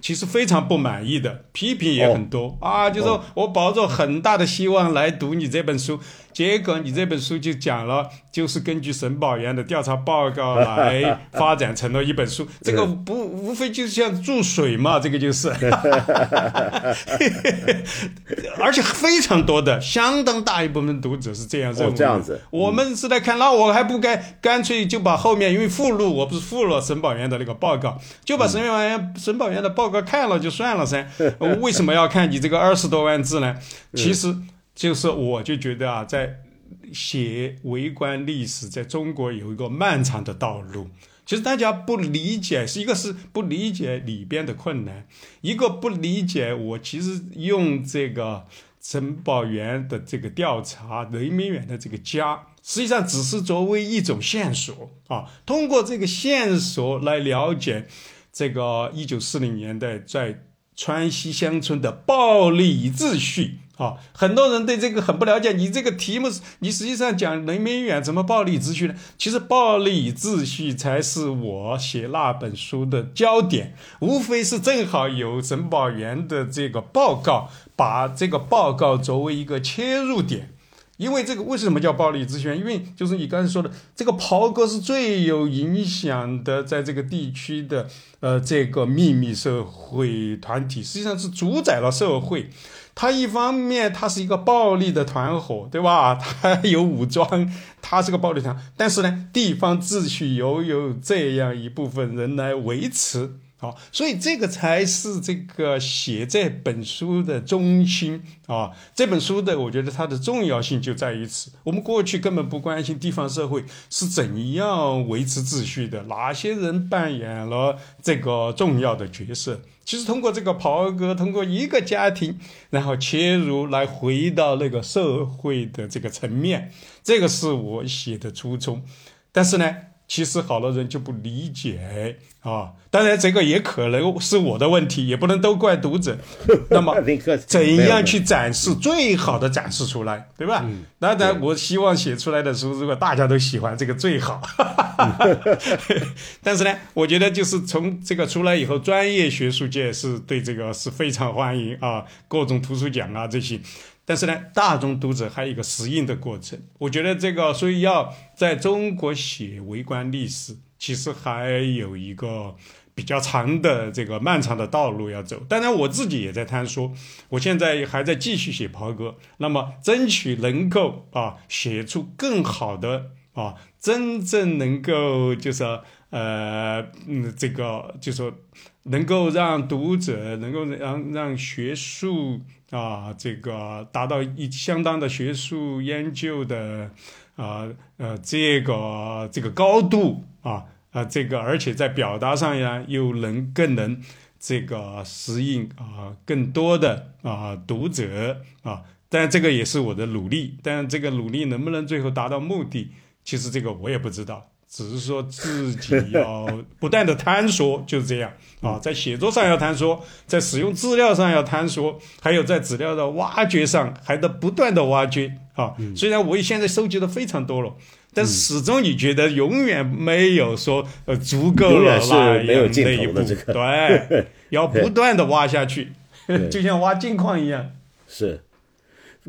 其实非常不满意的，批评也很多。啊，就说我抱着很大的希望来读你这本书。结果你这本书就讲了，就是根据沈宝元的调查报告来 发展成了一本书。这个不无非就是像注水嘛，这个就是，而且非常多的，相当大一部分读者是这样认为。这样子，我们是来看，那我还不该干脆就把后面因为附录，我不是附了沈宝元的那个报告，就把沈宝元沈宝元的报告看了就算了噻。为什么要看你这个二十多万字呢？其实。就是我就觉得啊，在写微观历史，在中国有一个漫长的道路。其实大家不理解，是一个是不理解里边的困难，一个不理解我其实用这个陈宝元的这个调查，雷明远的这个家，实际上只是作为一种线索啊，通过这个线索来了解这个一九四零年代在川西乡村的暴力秩序。啊，很多人对这个很不了解。你这个题目是，你实际上讲人民远怎么暴力秩序呢？其实暴力秩序才是我写那本书的焦点，无非是正好有沈宝元的这个报告，把这个报告作为一个切入点。因为这个为什么叫暴力秩序？因为就是你刚才说的，这个袍哥是最有影响的，在这个地区的呃这个秘密社会团体，实际上是主宰了社会。他一方面，他是一个暴力的团伙，对吧？他有武装，他是个暴力团。但是呢，地方秩序又有这样一部分人来维持。好，所以这个才是这个写这本书的中心啊！这本书的，我觉得它的重要性就在于此。我们过去根本不关心地方社会是怎样维持秩序的，哪些人扮演了这个重要的角色。其实通过这个袍哥，通过一个家庭，然后切入来回到那个社会的这个层面，这个是我写的初衷。但是呢？其实好多人就不理解啊，当然这个也可能是我的问题，也不能都怪读者。那么怎样去展示最好的展示出来，对吧？当然，我希望写出来的书，如果大家都喜欢，这个最好。但是呢，我觉得就是从这个出来以后，专业学术界是对这个是非常欢迎啊，各种图书奖啊这些。但是呢，大众读者还有一个适应的过程。我觉得这个，所以要在中国写微观历史，其实还有一个比较长的这个漫长的道路要走。当然，我自己也在探索，我现在还在继续写袍哥，那么争取能够啊写出更好的啊，真正能够就是呃嗯这个就说能够让读者能够让让学术。啊，这个达到一相当的学术研究的啊呃这个这个高度啊啊这个而且在表达上呀又能更能这个适应啊更多的啊读者啊，但这个也是我的努力，但这个努力能不能最后达到目的，其实这个我也不知道。只是说自己要不断的探索，就是这样啊，在写作上要探索，在使用资料上要探索，还有在资料的挖掘上还得不断的挖掘啊。虽然我现在收集的非常多了，但是始终你觉得永远没有说呃足够了那样那一步，对，要不断的挖下去，就像挖金矿一样。是。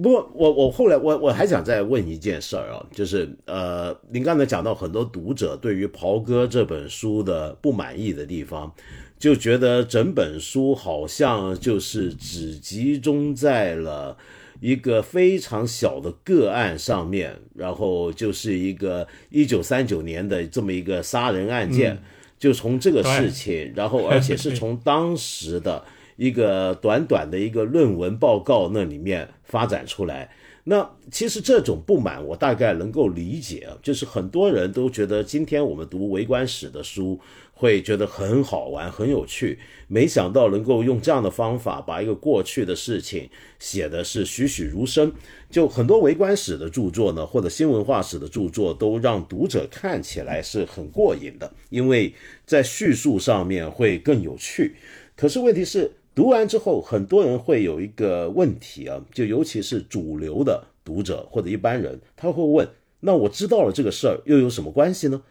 不过我我后来我我还想再问一件事儿啊，就是呃，您刚才讲到很多读者对于《袍哥》这本书的不满意的地方，就觉得整本书好像就是只集中在了一个非常小的个案上面，然后就是一个一九三九年的这么一个杀人案件，就从这个事情，然后而且是 从当时的。一个短短的一个论文报告那里面发展出来，那其实这种不满我大概能够理解，就是很多人都觉得今天我们读围观史的书会觉得很好玩、很有趣，没想到能够用这样的方法把一个过去的事情写的是栩栩如生。就很多围观史的著作呢，或者新文化史的著作，都让读者看起来是很过瘾的，因为在叙述上面会更有趣。可是问题是。读完之后，很多人会有一个问题啊，就尤其是主流的读者或者一般人，他会问：那我知道了这个事儿，又有什么关系呢？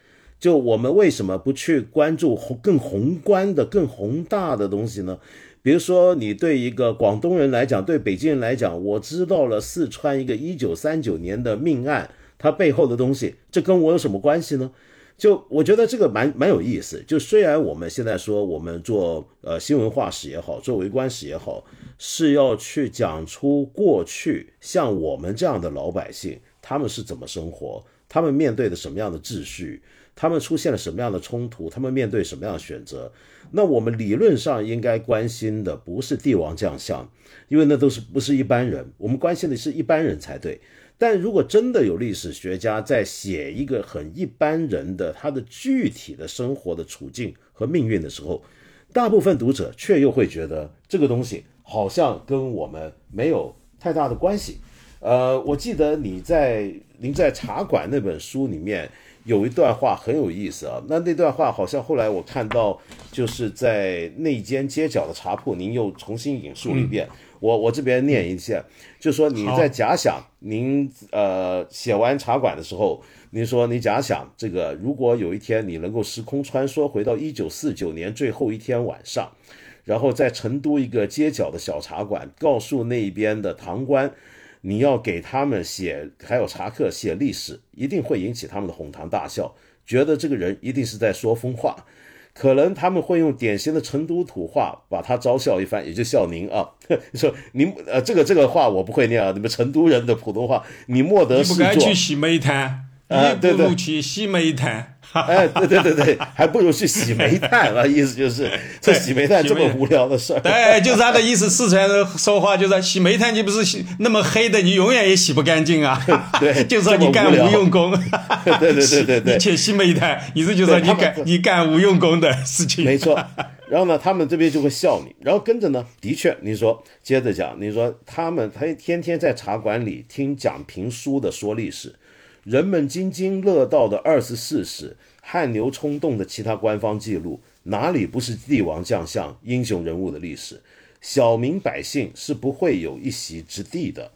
就我们为什么不去关注宏更宏观的、更宏大的东西呢？比如说，你对一个广东人来讲，对北京人来讲，我知道了四川一个一九三九年的命案，它背后的东西，这跟我有什么关系呢？就我觉得这个蛮蛮有意思。就虽然我们现在说我们做呃新文化史也好，做围观史也好，是要去讲出过去像我们这样的老百姓他们是怎么生活，他们面对的什么样的秩序。他们出现了什么样的冲突？他们面对什么样的选择？那我们理论上应该关心的不是帝王将相，因为那都是不是一般人。我们关心的是一般人才对。但如果真的有历史学家在写一个很一般人的他的具体的生活的处境和命运的时候，大部分读者却又会觉得这个东西好像跟我们没有太大的关系。呃，我记得你在您在茶馆那本书里面。有一段话很有意思啊，那那段话好像后来我看到，就是在那间街角的茶铺，您又重新引述了一遍。我我这边念一下，就说你在假想您呃写完茶馆的时候，您说你假想这个，如果有一天你能够时空穿梭回到一九四九年最后一天晚上，然后在成都一个街角的小茶馆，告诉那边的堂官。你要给他们写，还有查克写历史，一定会引起他们的哄堂大笑，觉得这个人一定是在说疯话，可能他们会用典型的成都土话把他嘲笑一番，也就笑您啊，说您呃这个这个话我不会念啊，你们成都人的普通话，你莫得是做。你不该去洗煤炭，啊，对对，去洗煤炭。哎，对对对对，还不如去洗煤炭了！意思就是这洗煤炭这么无聊的事儿。对，就是他的意思。四川人说话就是洗煤炭，你不是洗那么黑的，你永远也洗不干净啊。对，就说你干无用功。对对对对对，你去洗煤炭，意思就是说你干你干无用功的事情。没错。然后呢，他们这边就会笑你。然后跟着呢，的确，你说接着讲，你说他们他天天在茶馆里听讲评书的说历史。人们津津乐道的二十四史、汗牛充栋的其他官方记录，哪里不是帝王将相、英雄人物的历史？小民百姓是不会有一席之地的。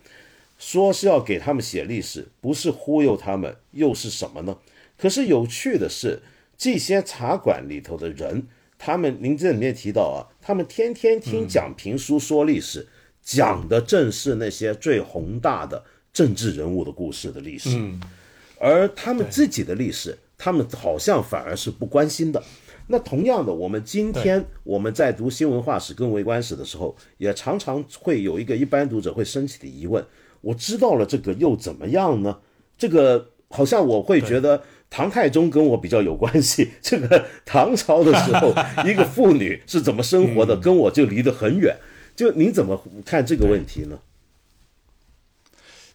说是要给他们写历史，不是忽悠他们，又是什么呢？可是有趣的是，这些茶馆里头的人，他们您这里面提到啊，他们天天听讲评书说历史，讲的正是那些最宏大的政治人物的故事的历史。而他们自己的历史，他们好像反而是不关心的。那同样的，我们今天我们在读新文化史跟微观史的时候，也常常会有一个一般读者会升起的疑问：我知道了这个又怎么样呢？这个好像我会觉得唐太宗跟我比较有关系。这个唐朝的时候，一个妇女是怎么生活的，跟我就离得很远。就您怎么看这个问题呢？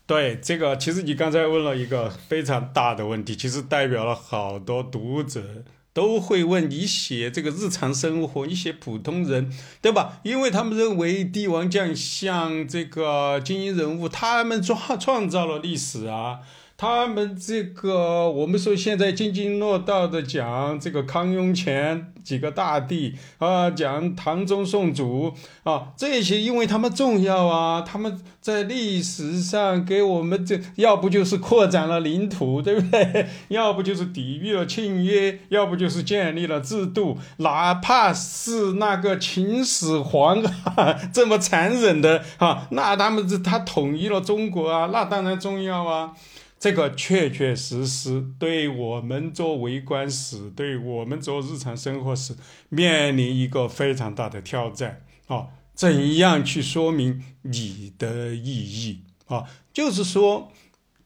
对这个，其实你刚才问了一个非常大的问题，其实代表了好多读者都会问你写这个日常生活，你写普通人，对吧？因为他们认为帝王将相这个精英人物，他们创创造了历史啊。他们这个，我们说现在津津乐道的讲这个康雍乾几个大帝啊，讲唐宗宋祖啊，这些因为他们重要啊，他们在历史上给我们这要不就是扩展了领土，对不对？要不就是抵御了侵略，要不就是建立了制度，哪怕是那个秦始皇 这么残忍的啊，那他们这他统一了中国啊，那当然重要啊。这个确确实实对我们做微观史，对我们做日常生活史面临一个非常大的挑战啊！怎样去说明你的意义啊？就是说，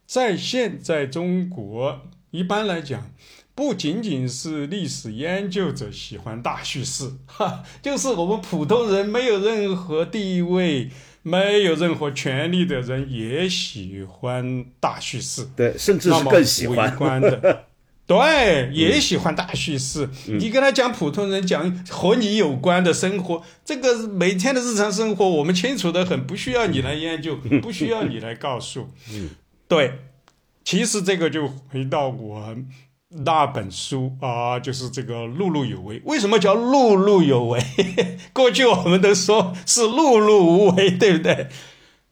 在现在中国，一般来讲，不仅仅是历史研究者喜欢大叙事，哈，就是我们普通人没有任何地位。没有任何权利的人也喜欢大叙事，对，甚至是更喜欢。的，对，也喜欢大叙事。你跟他讲普通人讲和你有关的生活，这个每天的日常生活，我们清楚的很，不需要你来研究，不需要你来告诉。对，其实这个就回到我那本书啊，就是这个碌碌有为。为什么叫碌碌有为？过去我们都说是碌碌无为，对不对？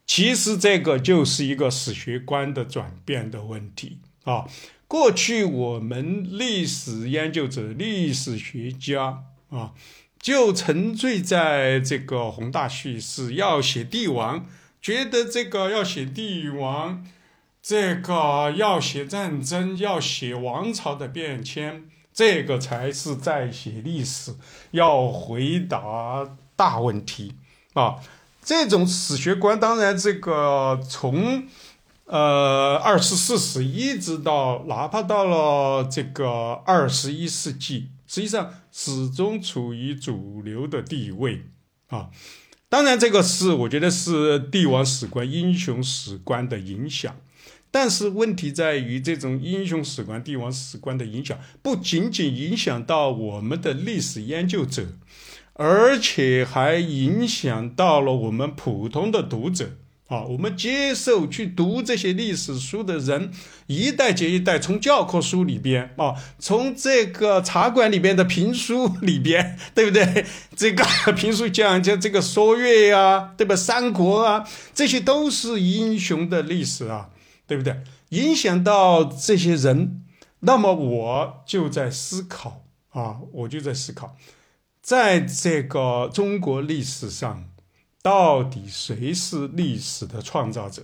其实这个就是一个史学观的转变的问题啊。过去我们历史研究者、历史学家啊，就沉醉在这个宏大叙事，要写帝王，觉得这个要写帝王。这个要写战争，要写王朝的变迁，这个才是在写历史，要回答大问题啊！这种史学观，当然这个从呃二十四史一直到哪怕到了这个二十一世纪，实际上始终处于主流的地位啊！当然，这个是我觉得是帝王史观、英雄史观的影响。但是问题在于，这种英雄史观、帝王史观的影响，不仅仅影响到我们的历史研究者，而且还影响到了我们普通的读者啊。我们接受去读这些历史书的人，一代接一代，从教科书里边啊，从这个茶馆里边的评书里边，对不对？这个评书讲讲这个说岳呀，对吧？三国啊，这些都是英雄的历史啊。对不对？影响到这些人，那么我就在思考啊，我就在思考，在这个中国历史上，到底谁是历史的创造者？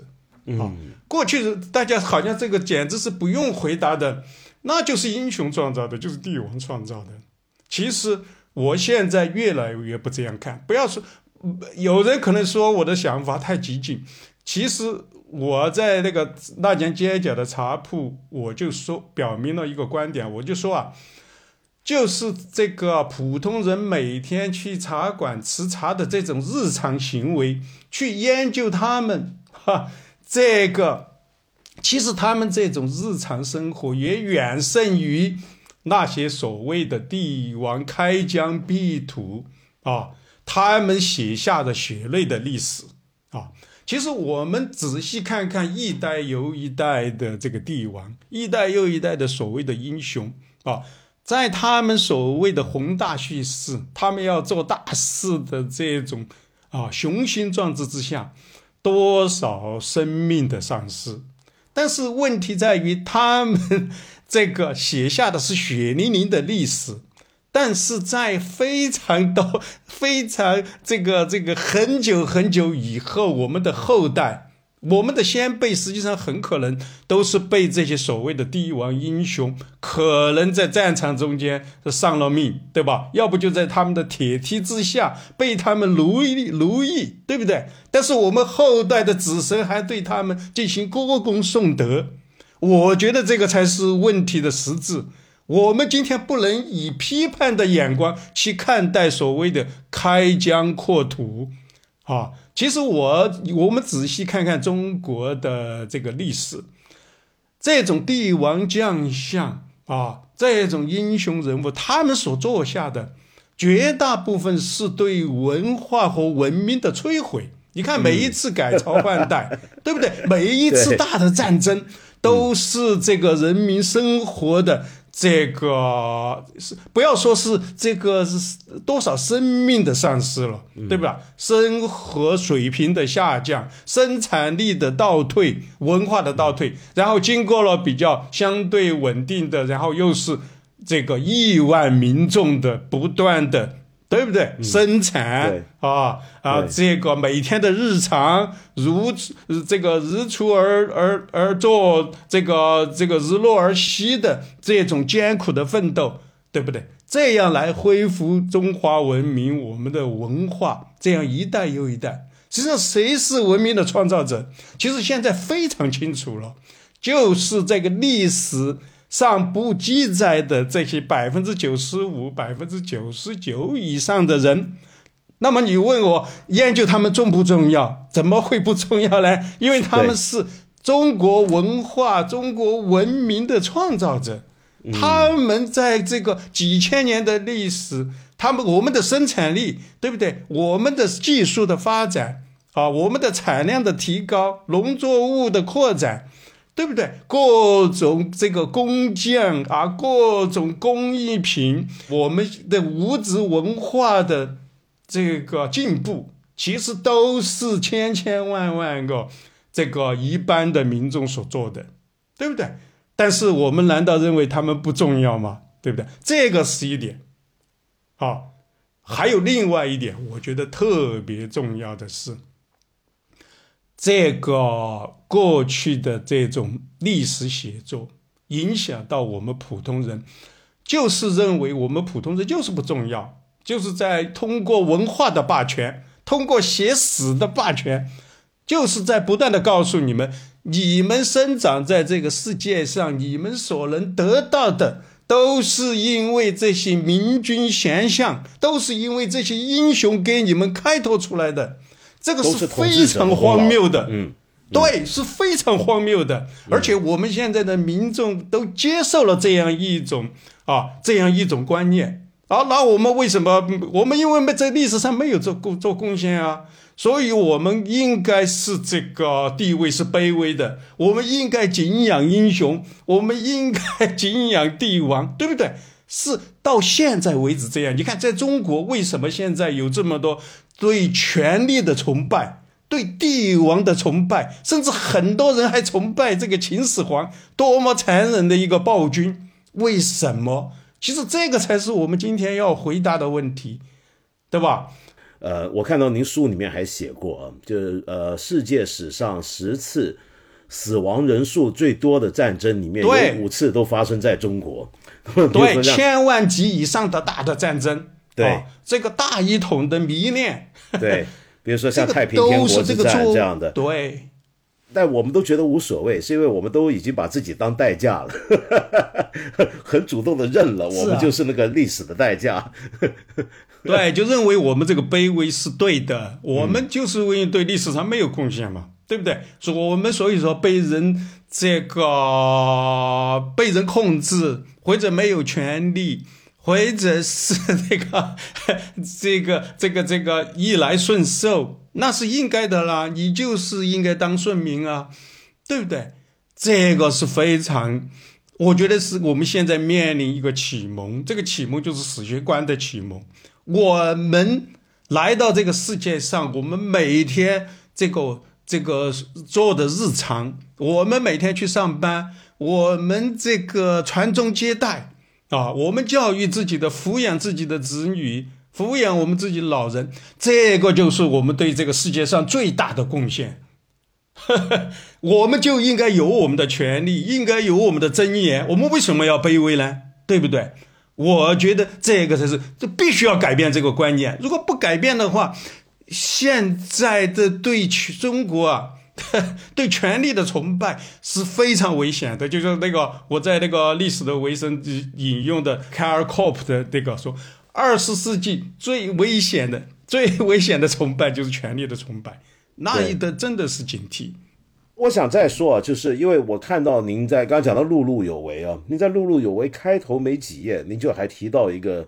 啊，过去大家好像这个简直是不用回答的，那就是英雄创造的，就是帝王创造的。其实我现在越来越不这样看。不要说，有人可能说我的想法太激进，其实。我在那个那间街角的茶铺，我就说表明了一个观点，我就说啊，就是这个普通人每天去茶馆吃茶的这种日常行为，去研究他们哈，这个其实他们这种日常生活也远胜于那些所谓的帝王开疆辟土啊，他们写下的血泪的历史。其实我们仔细看看一代又一代的这个帝王，一代又一代的所谓的英雄啊，在他们所谓的宏大叙事，他们要做大事的这种啊雄心壮志之下，多少生命的丧失。但是问题在于，他们这个写下的是血淋淋的历史。但是在非常多、非常这个、这个很久很久以后，我们的后代、我们的先辈，实际上很可能都是被这些所谓的帝王英雄，可能在战场中间丧了命，对吧？要不就在他们的铁蹄之下被他们奴役、奴役，对不对？但是我们后代的子孙还对他们进行歌功颂德，我觉得这个才是问题的实质。我们今天不能以批判的眼光去看待所谓的开疆扩土，啊，其实我我们仔细看看中国的这个历史，这种帝王将相啊，这种英雄人物，他们所做下的绝大部分是对文化和文明的摧毁。你看每一次改朝换代，对不对？每一次大的战争都是这个人民生活的。这个是不要说是这个是多少生命的丧失了，对吧？生活水平的下降，生产力的倒退，文化的倒退，然后经过了比较相对稳定的，然后又是这个亿万民众的不断的。对不对？生产啊啊，这个每天的日常如这个日出而而而作，这个这个日落而息的这种艰苦的奋斗，对不对？这样来恢复中华文明，我们的文化，这样一代又一代。实际上，谁是文明的创造者？其实现在非常清楚了，就是这个历史。上不记载的这些百分之九十五、百分之九十九以上的人，那么你问我研究他们重不重要？怎么会不重要呢？因为他们是中国文化、中国文明的创造者，他们在这个几千年的历史，他们我们的生产力，对不对？我们的技术的发展啊，我们的产量的提高，农作物的扩展。对不对？各种这个工匠啊，各种工艺品，我们的物质文化的这个进步，其实都是千千万万个这个一般的民众所做的，对不对？但是我们难道认为他们不重要吗？对不对？这个是一点。好，还有另外一点，我觉得特别重要的是。这个过去的这种历史写作影响到我们普通人，就是认为我们普通人就是不重要，就是在通过文化的霸权，通过写史的霸权，就是在不断的告诉你们：你们生长在这个世界上，你们所能得到的，都是因为这些明君贤相，都是因为这些英雄给你们开拓出来的。这个是非常荒谬的，嗯，对，是非常荒谬的，而且我们现在的民众都接受了这样一种啊，这样一种观念啊，那我们为什么？我们因为没在历史上没有做贡做贡献啊，所以我们应该是这个地位是卑微的，我们应该敬仰英雄，我们应该敬仰帝王，对不对？是到现在为止这样。你看，在中国为什么现在有这么多？对权力的崇拜，对帝王的崇拜，甚至很多人还崇拜这个秦始皇，多么残忍的一个暴君！为什么？其实这个才是我们今天要回答的问题，对吧？呃，我看到您书里面还写过，就是呃，世界史上十次死亡人数最多的战争里面，有五次都发生在中国，对，千万级以上的大的战争。对。这个大一统的迷恋，对，比如说像 太平天国之战这样的，对，但我们都觉得无所谓，是因为我们都已经把自己当代价了，很主动的认了，我们就是那个历史的代价，对，就认为我们这个卑微是对的，我们就是因为对历史上没有贡献嘛，对不对？说我们所以说被人这个被人控制或者没有权利。或者是那个 这个这个这个逆来顺受，那是应该的啦。你就是应该当顺民啊，对不对？这个是非常，我觉得是我们现在面临一个启蒙，这个启蒙就是史学观的启蒙。我们来到这个世界上，我们每天这个这个做的日常，我们每天去上班，我们这个传宗接代。啊，我们教育自己的、抚养自己的子女、抚养我们自己的老人，这个就是我们对这个世界上最大的贡献。我们就应该有我们的权利，应该有我们的尊严。我们为什么要卑微呢？对不对？我觉得这个才是，这必须要改变这个观念。如果不改变的话，现在的对中国啊。对权力的崇拜是非常危险的，就是那个我在那个历史的维生引用的凯尔·科普的那个说，二十世纪最危险的、最危险的崇拜就是权力的崇拜，那一的真的是警惕。我想再说啊，就是因为我看到您在刚刚讲到碌碌有为啊，您在碌碌有为开头没几页，您就还提到一个。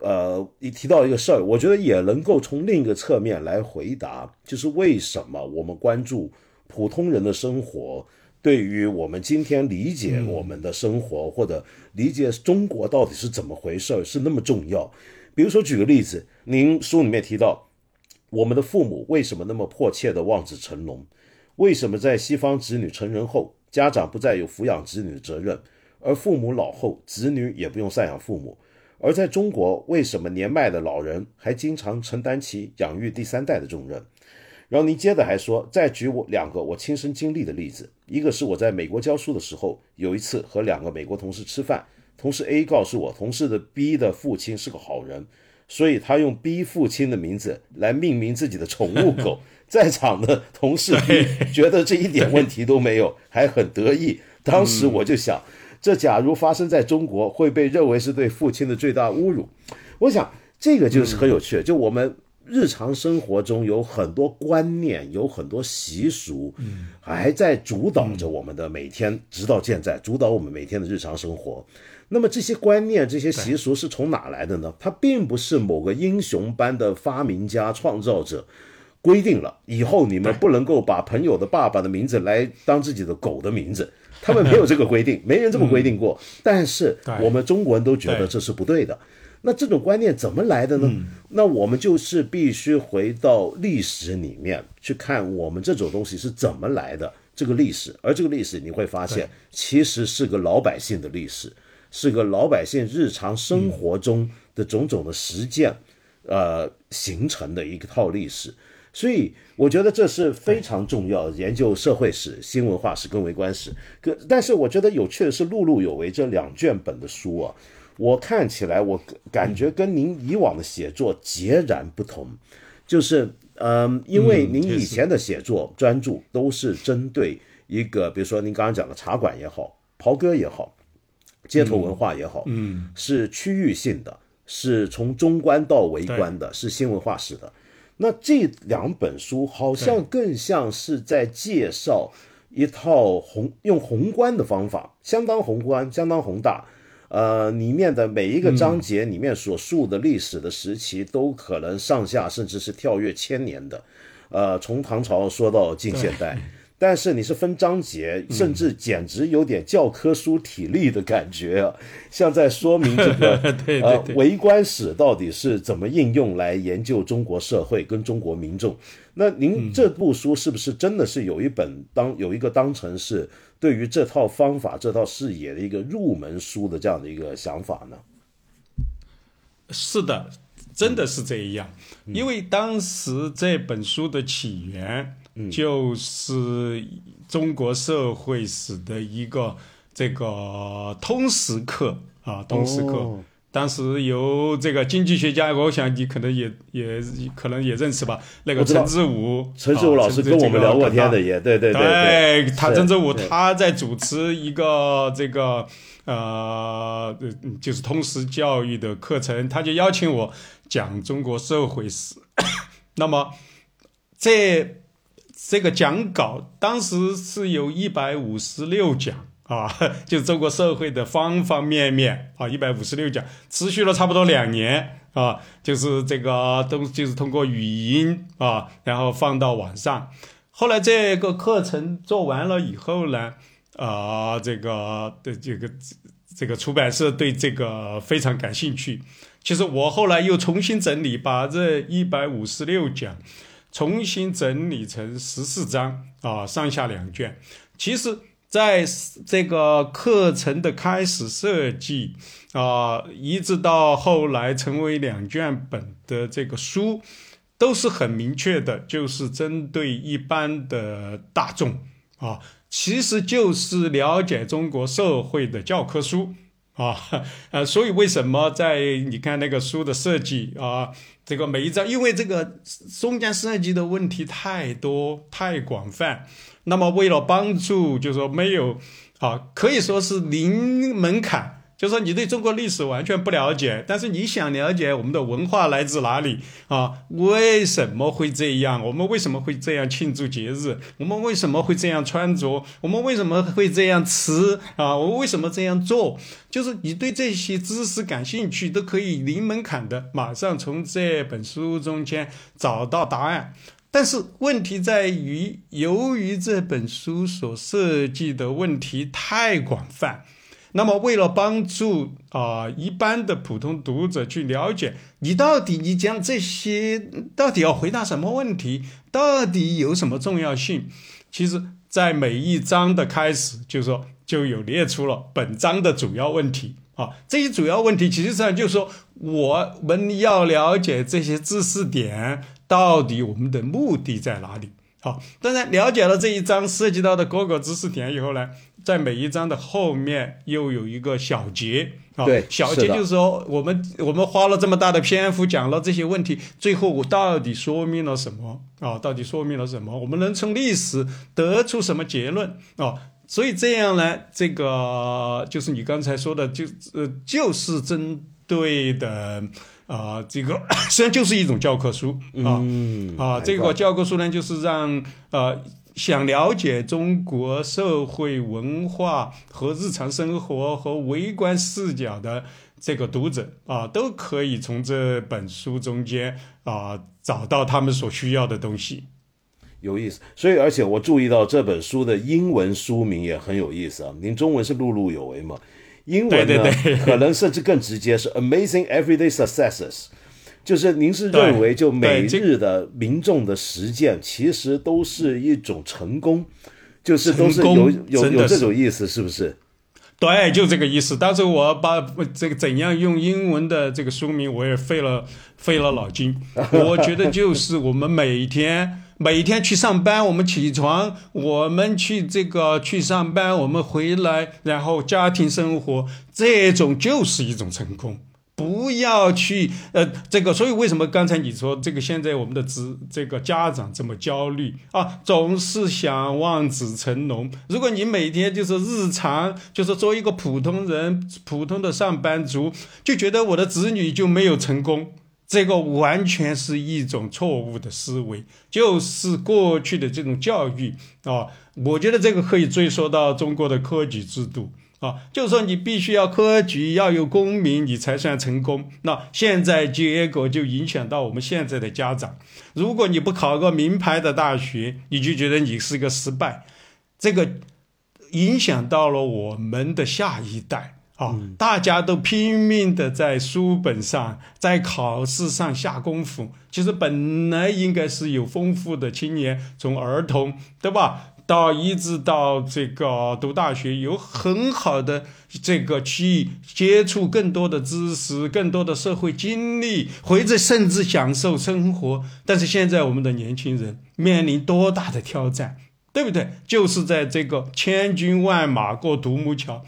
呃，一提到一个事儿，我觉得也能够从另一个侧面来回答，就是为什么我们关注普通人的生活，对于我们今天理解我们的生活或者理解中国到底是怎么回事是那么重要。比如说，举个例子，您书里面提到，我们的父母为什么那么迫切的望子成龙？为什么在西方子女成人后，家长不再有抚养子女的责任，而父母老后，子女也不用赡养父母？而在中国，为什么年迈的老人还经常承担起养育第三代的重任？然后您接着还说，再举我两个我亲身经历的例子，一个是我在美国教书的时候，有一次和两个美国同事吃饭，同事 A 告诉我，同事的 B 的父亲是个好人，所以他用 B 父亲的名字来命名自己的宠物狗。在场的同事 B 觉得这一点问题都没有，还很得意。当时我就想。这假如发生在中国，会被认为是对父亲的最大侮辱。我想这个就是很有趣，就我们日常生活中有很多观念，有很多习俗，还在主导着我们的每天，直到现在主导我们每天的日常生活。那么这些观念、这些习俗是从哪来的呢？它并不是某个英雄般的发明家、创造者规定了以后你们不能够把朋友的爸爸的名字来当自己的狗的名字，他们没有这个规定，没人这么规定过。但是我们中国人都觉得这是不对的。那这种观念怎么来的呢？那我们就是必须回到历史里面去看我们这种东西是怎么来的这个历史，而这个历史你会发现其实是个老百姓的历史，是个老百姓日常生活中的种种的实践，呃形成的一套历史。所以我觉得这是非常重要，研究社会史、新文化史跟微观史。可但是我觉得有趣的是，《碌碌有为》这两卷本的书啊，我看起来我感觉跟您以往的写作截然不同。就是，嗯，因为您以前的写作专注都是针对一个，比如说您刚刚讲的茶馆也好，袍哥也好，街头文化也好，嗯，是区域性的，是从中观到微观的，是新文化史的。那这两本书好像更像是在介绍一套宏用宏观的方法，相当宏观，相当宏大。呃，里面的每一个章节里面所述的历史的时期，都可能上下甚至是跳跃千年的。呃，从唐朝说到近现代。但是你是分章节，甚至简直有点教科书体例的感觉啊，像在说明这个 呃微观史到底是怎么应用来研究中国社会跟中国民众。那您这部书是不是真的是有一本当有一个当成是对于这套方法、这套视野的一个入门书的这样的一个想法呢？是的，真的是这样，因为当时这本书的起源。就是中国社会史的一个这个通识课啊，通识课。当时由这个经济学家，我想你可能也也可能也认识吧？那个陈志武，陈志武老师跟我们聊过天的，也对对对。他陈志武他在主持一个这个呃，就是通识教育的课程，他就邀请我讲中国社会史。那么这。这个讲稿当时是有一百五十六讲啊，就中国社会的方方面面啊，一百五十六讲，持续了差不多两年啊，就是这个都就是通过语音啊，然后放到网上。后来这个课程做完了以后呢，啊，这个的这个这个出版社对这个非常感兴趣。其实我后来又重新整理，把这一百五十六讲。重新整理成十四章啊，上下两卷。其实，在这个课程的开始设计啊，一直到后来成为两卷本的这个书，都是很明确的，就是针对一般的大众啊，其实就是了解中国社会的教科书。啊，呃，所以为什么在你看那个书的设计啊，这个每一张，因为这个中间设计的问题太多太广泛，那么为了帮助，就是说没有啊，可以说是零门槛。就说你对中国历史完全不了解，但是你想了解我们的文化来自哪里啊？为什么会这样？我们为什么会这样庆祝节日？我们为什么会这样穿着？我们为什么会这样吃啊？我为什么这样做？就是你对这些知识感兴趣，都可以零门槛的马上从这本书中间找到答案。但是问题在于，由于这本书所涉及的问题太广泛。那么，为了帮助啊一般的普通读者去了解你到底你讲这些到底要回答什么问题，到底有什么重要性？其实，在每一章的开始，就是说就有列出了本章的主要问题啊。这些主要问题，其实上就是说我们要了解这些知识点到底我们的目的在哪里。好，当然了解了这一章涉及到的各个知识点以后呢。在每一章的后面又有一个小节啊，小节就是说，我们我们花了这么大的篇幅讲了这些问题，最后我到底说明了什么啊？到底说明了什么？我们能从历史得出什么结论啊？所以这样呢，这个就是你刚才说的，就呃，就是针对的啊，这个实际上就是一种教科书啊啊，这个教科书呢，就是让呃。想了解中国社会文化和日常生活和微观视角的这个读者啊，都可以从这本书中间啊找到他们所需要的东西。有意思，所以而且我注意到这本书的英文书名也很有意思啊。您中文是碌碌有为嘛？英文呢，可能甚至更直接是 Amazing Everyday Successes。就是您是认为，就每日的民众的实践，其实都是一种成功，就是都是有有有这种意思，是不是？对，就这个意思。当时我把这个怎样用英文的这个书名，我也费了费了脑筋。我觉得就是我们每天每天去上班，我们起床，我们去这个去上班，我们回来，然后家庭生活，这种就是一种成功。不要去呃，这个，所以为什么刚才你说这个现在我们的子这个家长这么焦虑啊，总是想望子成龙。如果你每天就是日常就是做一个普通人、普通的上班族，就觉得我的子女就没有成功，这个完全是一种错误的思维，就是过去的这种教育啊。我觉得这个可以追溯到中国的科举制度。啊，就说你必须要科举，要有功名，你才算成功。那现在结果就影响到我们现在的家长。如果你不考个名牌的大学，你就觉得你是个失败，这个影响到了我们的下一代啊！大家都拼命的在书本上，在考试上下功夫。其实本来应该是有丰富的青年，从儿童，对吧？到一直到这个读大学，有很好的这个去接触更多的知识，更多的社会经历，或者甚至享受生活。但是现在我们的年轻人面临多大的挑战，对不对？就是在这个千军万马过独木桥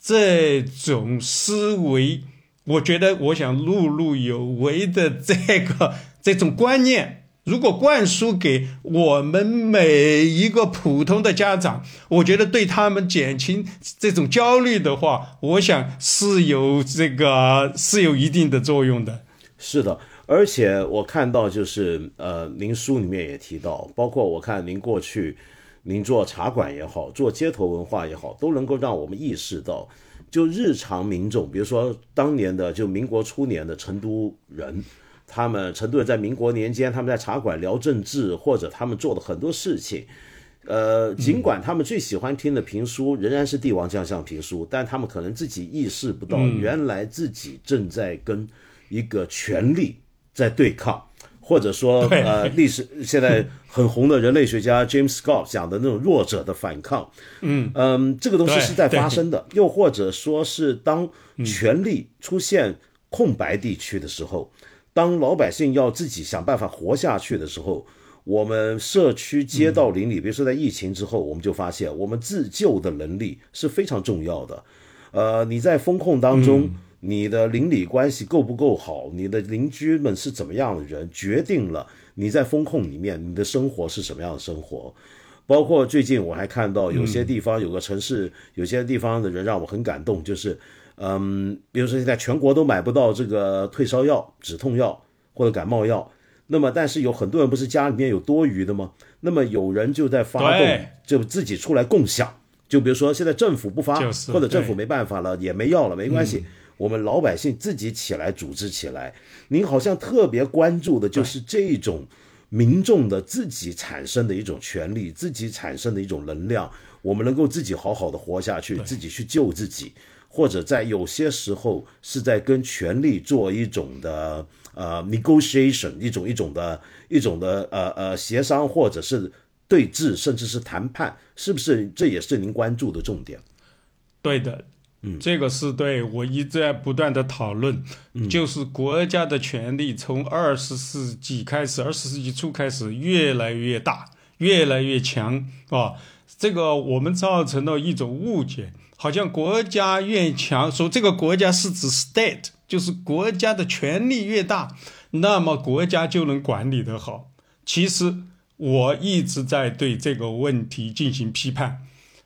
这种思维，我觉得我想碌碌有为的这个这种观念。如果灌输给我们每一个普通的家长，我觉得对他们减轻这种焦虑的话，我想是有这个是有一定的作用的。是的，而且我看到就是呃，您书里面也提到，包括我看您过去您做茶馆也好，做街头文化也好，都能够让我们意识到，就日常民众，比如说当年的就民国初年的成都人。他们成都人在民国年间，他们在茶馆聊政治，或者他们做的很多事情，呃，尽管他们最喜欢听的评书仍然是帝王将相评书，但他们可能自己意识不到，原来自己正在跟一个权力在对抗，或者说，呃，历史现在很红的人类学家 James Scott 讲的那种弱者的反抗，嗯。嗯，这个东西是在发生的，又或者说是当权力出现空白地区的时候。当老百姓要自己想办法活下去的时候，我们社区街道邻里，比如说在疫情之后，我们就发现我们自救的能力是非常重要的。呃，你在风控当中，你的邻里关系够不够好，你的邻居们是怎么样的人，决定了你在风控里面你的生活是什么样的生活。包括最近我还看到有些地方有个城市，有些地方的人让我很感动，就是。嗯，比如说现在全国都买不到这个退烧药、止痛药或者感冒药，那么但是有很多人不是家里面有多余的吗？那么有人就在发动，就自己出来共享。就比如说现在政府不发，或者政府没办法了，也没药了，没关系，我们老百姓自己起来组织起来。您好像特别关注的就是这种民众的自己产生的一种权利，自己产生的一种能量，我们能够自己好好的活下去，自己去救自己。或者在有些时候是在跟权力做一种的呃 negotiation，一种一种的一种的呃呃协商，或者是对峙，甚至是谈判，是不是？这也是您关注的重点。对的，嗯，这个是对我一直在不断的讨论，就是国家的权力从二十世纪开始，二十世纪初开始越来越大，越来越强啊，这个我们造成了一种误解。好像国家越强，说这个国家是指 state，就是国家的权力越大，那么国家就能管理得好。其实我一直在对这个问题进行批判。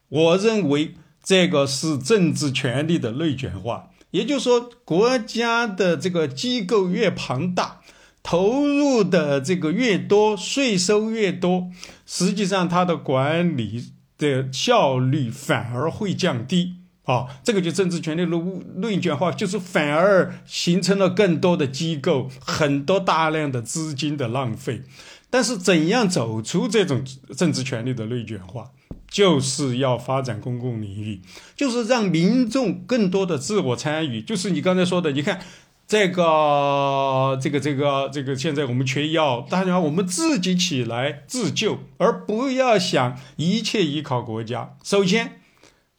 我认为这个是政治权力的内卷化，也就是说，国家的这个机构越庞大。投入的这个越多，税收越多，实际上它的管理的效率反而会降低。啊，这个就政治权力的内卷化，就是反而形成了更多的机构，很多大量的资金的浪费。但是，怎样走出这种政治权力的内卷化，就是要发展公共领域，就是让民众更多的自我参与。就是你刚才说的，你看这个、这个、这个、这个，现在我们缺药，大家我们自己起来自救，而不要想一切依靠国家。首先。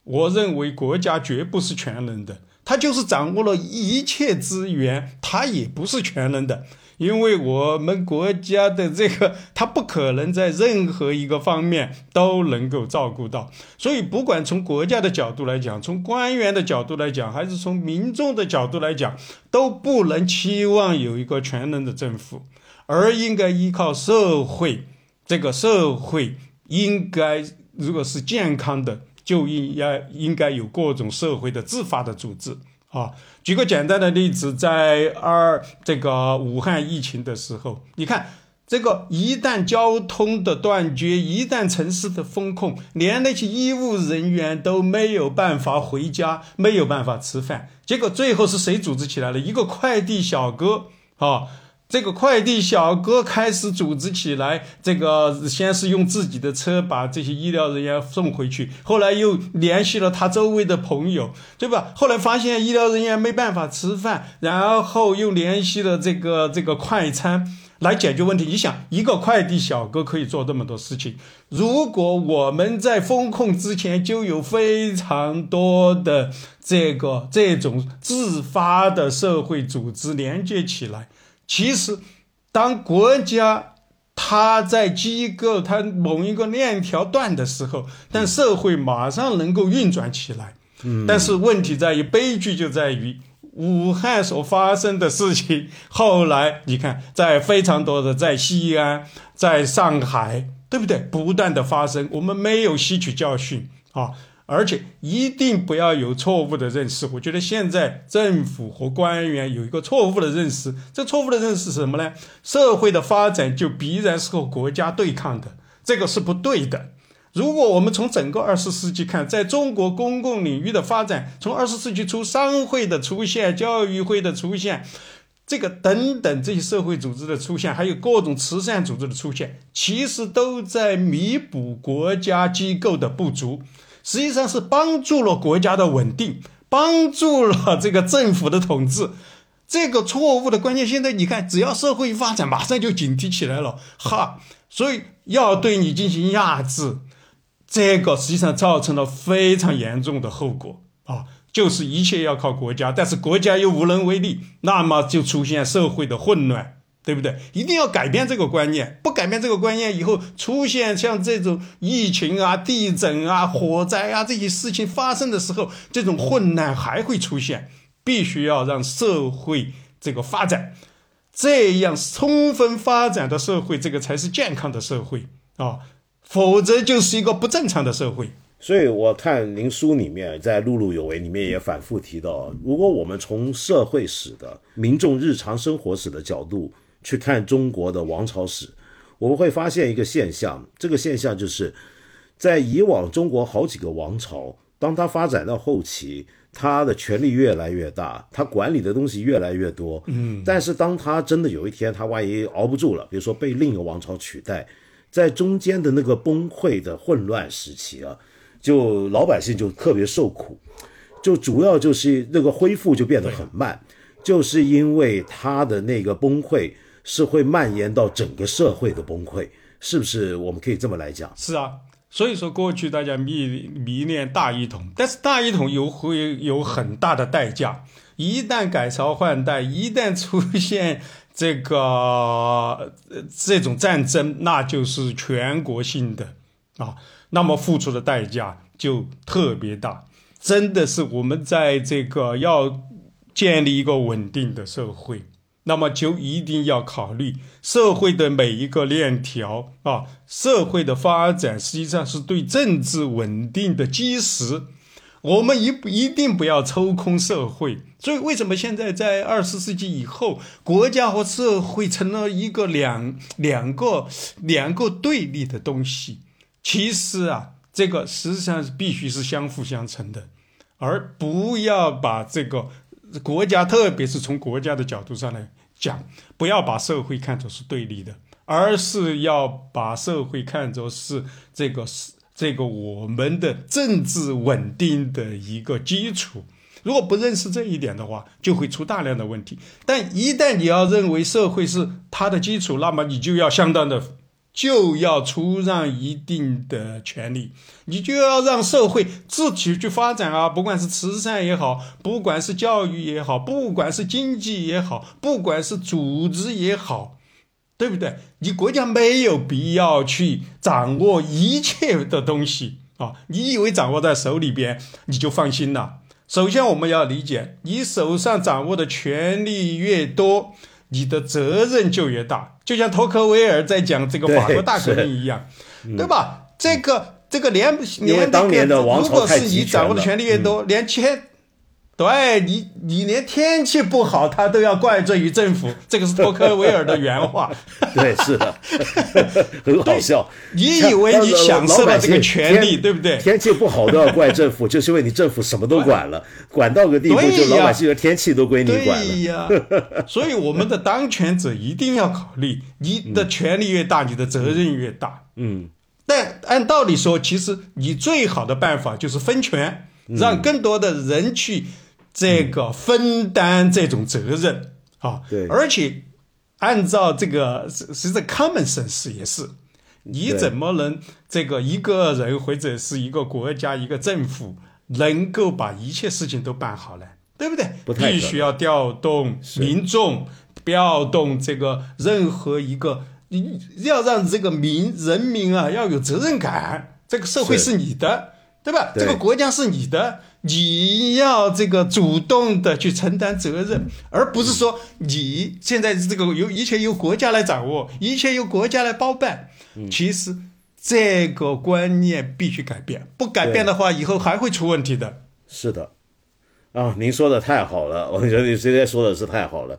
我认为国家绝不是全能的，他就是掌握了一切资源，他也不是全能的，因为我们国家的这个，它不可能在任何一个方面都能够照顾到。所以，不管从国家的角度来讲，从官员的角度来讲，还是从民众的角度来讲，都不能期望有一个全能的政府，而应该依靠社会。这个社会应该如果是健康的。就应该应该有各种社会的自发的组织啊。举个简单的例子，在二这个武汉疫情的时候，你看这个一旦交通的断绝，一旦城市的封控，连那些医务人员都没有办法回家，没有办法吃饭。结果最后是谁组织起来了？一个快递小哥啊。这个快递小哥开始组织起来，这个先是用自己的车把这些医疗人员送回去，后来又联系了他周围的朋友，对吧？后来发现医疗人员没办法吃饭，然后又联系了这个这个快餐来解决问题。你想，一个快递小哥可以做这么多事情。如果我们在风控之前就有非常多的这个这种自发的社会组织连接起来。其实，当国家它在机构它某一个链条断的时候，但社会马上能够运转起来。嗯，但是问题在于，悲剧就在于武汉所发生的事情。后来你看，在非常多的在西安、在上海，对不对？不断的发生，我们没有吸取教训啊。而且一定不要有错误的认识。我觉得现在政府和官员有一个错误的认识，这错误的认识是什么呢？社会的发展就必然是和国家对抗的，这个是不对的。如果我们从整个二十世纪看，在中国公共领域的发展，从二十世纪初商会的出现、教育会的出现，这个等等这些社会组织的出现，还有各种慈善组织的出现，其实都在弥补国家机构的不足。实际上是帮助了国家的稳定，帮助了这个政府的统治。这个错误的关键，现在你看，只要社会发展，马上就警惕起来了。哈，所以要对你进行压制，这个实际上造成了非常严重的后果啊，就是一切要靠国家，但是国家又无能为力，那么就出现社会的混乱。对不对？一定要改变这个观念，不改变这个观念，以后出现像这种疫情啊、地震啊、火灾啊这些事情发生的时候，这种混乱还会出现。必须要让社会这个发展，这样充分发展的社会，这个才是健康的社会啊，否则就是一个不正常的社会。所以我看您书里面在《碌碌有为》里面也反复提到，如果我们从社会史的民众日常生活史的角度。去看中国的王朝史，我们会发现一个现象。这个现象就是，在以往中国好几个王朝，当它发展到后期，它的权力越来越大，它管理的东西越来越多。嗯，但是当它真的有一天，它万一熬不住了，比如说被另一个王朝取代，在中间的那个崩溃的混乱时期啊，就老百姓就特别受苦，就主要就是那个恢复就变得很慢，就是因为它的那个崩溃。是会蔓延到整个社会的崩溃，是不是？我们可以这么来讲。是啊，所以说过去大家迷迷恋大一统，但是大一统又会有很大的代价。一旦改朝换代，一旦出现这个这种战争，那就是全国性的啊，那么付出的代价就特别大。真的是我们在这个要建立一个稳定的社会。那么就一定要考虑社会的每一个链条啊，社会的发展实际上是对政治稳定的基石，我们一一定不要抽空社会。所以，为什么现在在二十世纪以后，国家和社会成了一个两两个两个对立的东西？其实啊，这个实际上是必须是相辅相成的，而不要把这个国家，特别是从国家的角度上来讲，不要把社会看作是对立的，而是要把社会看作是这个是这个我们的政治稳定的一个基础。如果不认识这一点的话，就会出大量的问题。但一旦你要认为社会是它的基础，那么你就要相当的，就要出让一定的权利，你就要让社会自己去发展啊！不管是慈善也好，不管是教育也好，不管是经济也好，不管是组织也好，对不对？你国家没有必要去掌握一切的东西啊！你以为掌握在手里边你就放心了？首先，我们要理解，你手上掌握的权力越多，你的责任就越大。就像托克维尔在讲这个法国大革命一样，对吧？这个这个连连当年的如果是你掌握的权力越多，连天。对你，你连天气不好，他都要怪罪于政府。这个是托克维尔的原话。对，是的，很好笑。你以为你享受了这个权利，对不对？天气不好都要怪政府，就是因为你政府什么都管了，管到个地步，就老百姓的天气都归你管了。对呀，所以我们的当权者一定要考虑，你的权力越大，你的责任越大。嗯。但按道理说，其实你最好的办法就是分权，让更多的人去。这个分担这种责任啊，对，而且按照这个是是这 common sense 也是，你怎么能这个一个人或者是一个国家一个政府能够把一切事情都办好呢？对不对？必须要调动民众，调动这个任何一个，你要让这个民人民啊要有责任感，这个社会是你的，对吧？这个国家是你的。你要这个主动的去承担责任，而不是说你现在这个由一切由国家来掌握，一切由国家来包办。其实这个观念必须改变，不改变的话，以后还会出问题的。是的，啊，您说的太好了，我觉得你今天说的是太好了。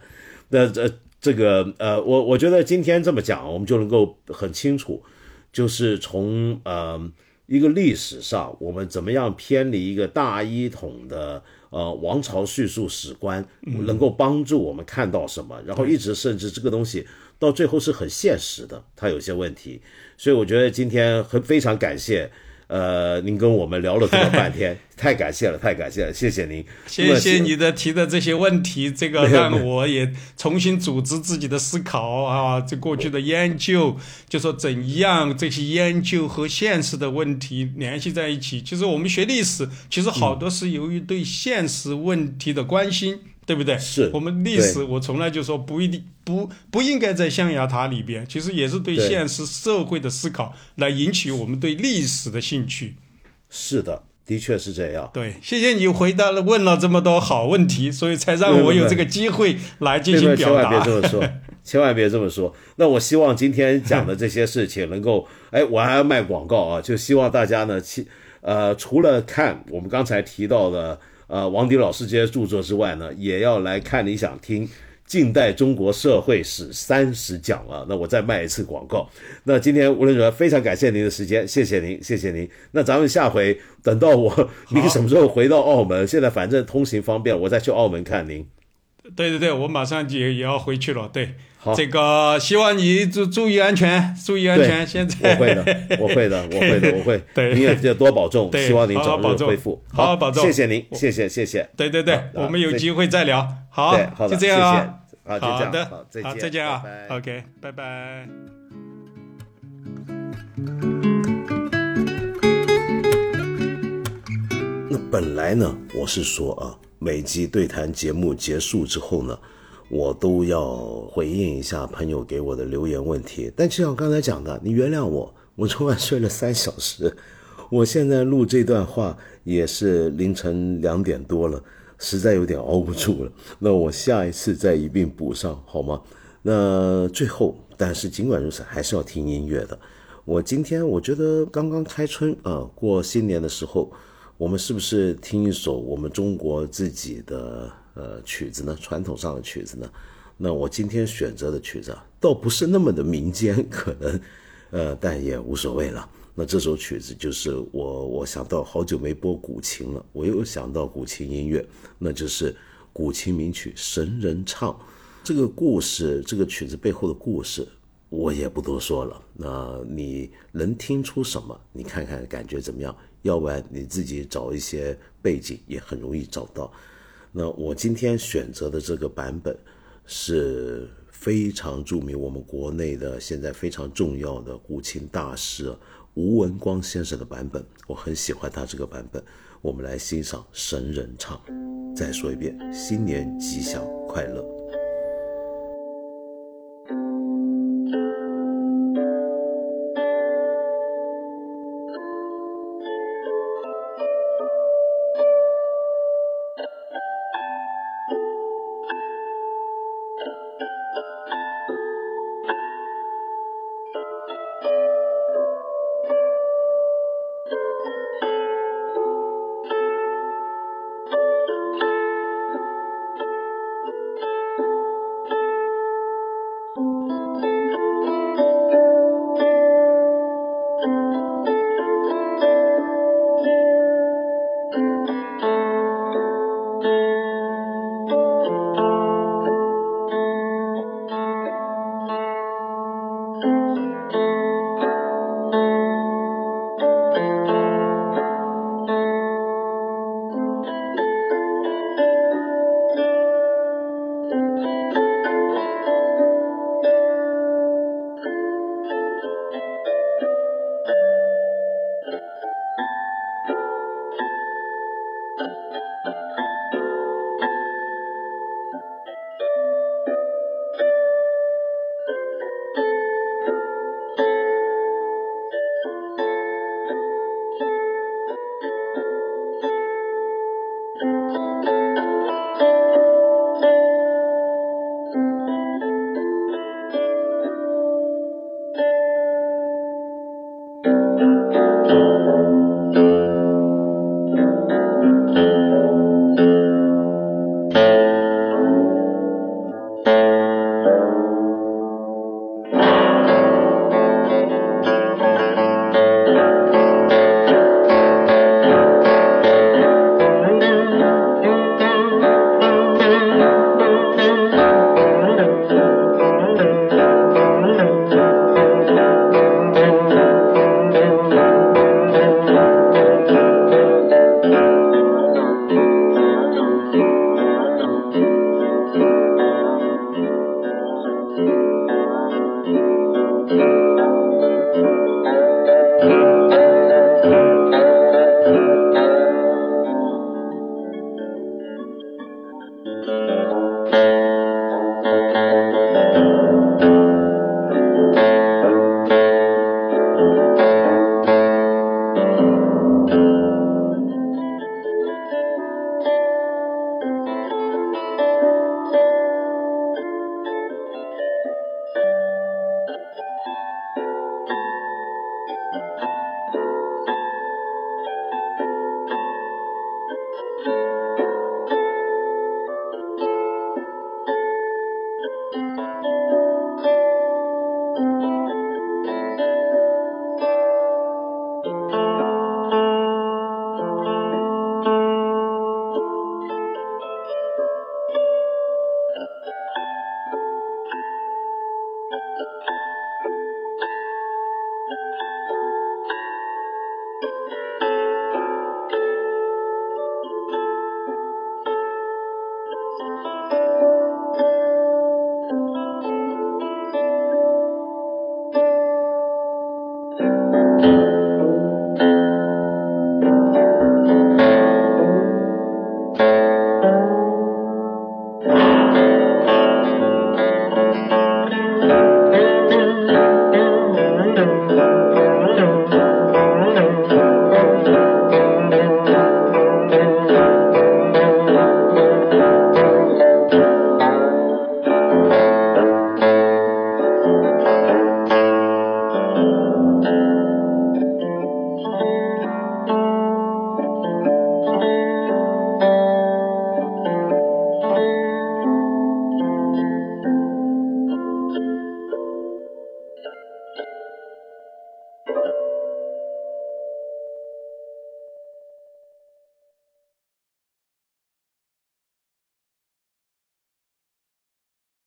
那这这个呃，我我觉得今天这么讲，我们就能够很清楚，就是从呃。一个历史上，我们怎么样偏离一个大一统的呃王朝叙述史观，能够帮助我们看到什么？然后一直甚至这个东西到最后是很现实的，它有些问题。所以我觉得今天很非常感谢。呃，您跟我们聊了这么半天，太感谢了，太感谢了，谢谢您，谢谢你的提的这些问题，这个让我也重新组织自己的思考啊，这过去的研究，就说怎样这些研究和现实的问题联系在一起。其实我们学历史，其实好多是由于对现实问题的关心。对不对？是我们历史，我从来就说不一定不不应该在象牙塔里边，其实也是对现实社会的思考来引起我们对历史的兴趣。是的，的确是这样。对，谢谢你回答了问了这么多好问题，所以才让我有这个机会来进行表达。千万别这么说，千万别这么说。那我希望今天讲的这些事情能够，哎，我还要卖广告啊，就希望大家呢，其呃，除了看我们刚才提到的。呃，王迪老师这些著作之外呢，也要来看你想听近代中国社会史三十讲了。那我再卖一次广告。那今天无论如何，非常感谢您的时间，谢谢您，谢谢您。那咱们下回等到我您什么时候回到澳门？现在反正通行方便，我再去澳门看您。对对对，我马上也也要回去了。对。好，这个希望你注注意安全，注意安全。现在我会的，我会的，我会的，我会。对，您也多保重。希望您早日恢复。好好保重。谢谢您，谢谢谢谢。对对对，我们有机会再聊。好，就这样啊。好，好的，好，再见，再见啊。OK，拜拜。那本来呢，我是说啊，每集对谈节目结束之后呢。我都要回应一下朋友给我的留言问题，但就像刚才讲的，你原谅我，我昨晚睡了三小时，我现在录这段话也是凌晨两点多了，实在有点熬不住了。那我下一次再一并补上好吗？那最后，但是尽管如此，还是要听音乐的。我今天我觉得刚刚开春啊，过新年的时候，我们是不是听一首我们中国自己的呃曲子呢？传统上的曲子呢？那我今天选择的曲子，倒不是那么的民间，可能，呃，但也无所谓了。那这首曲子就是我，我想到好久没播古琴了，我又想到古琴音乐，那就是古琴名曲《神人唱》。这个故事，这个曲子背后的故事，我也不多说了。那你能听出什么？你看看感觉怎么样？要不然你自己找一些背景也很容易找到。那我今天选择的这个版本。是非常著名，我们国内的现在非常重要的古琴大师吴文光先生的版本，我很喜欢他这个版本。我们来欣赏《神人唱》。再说一遍，新年吉祥快乐。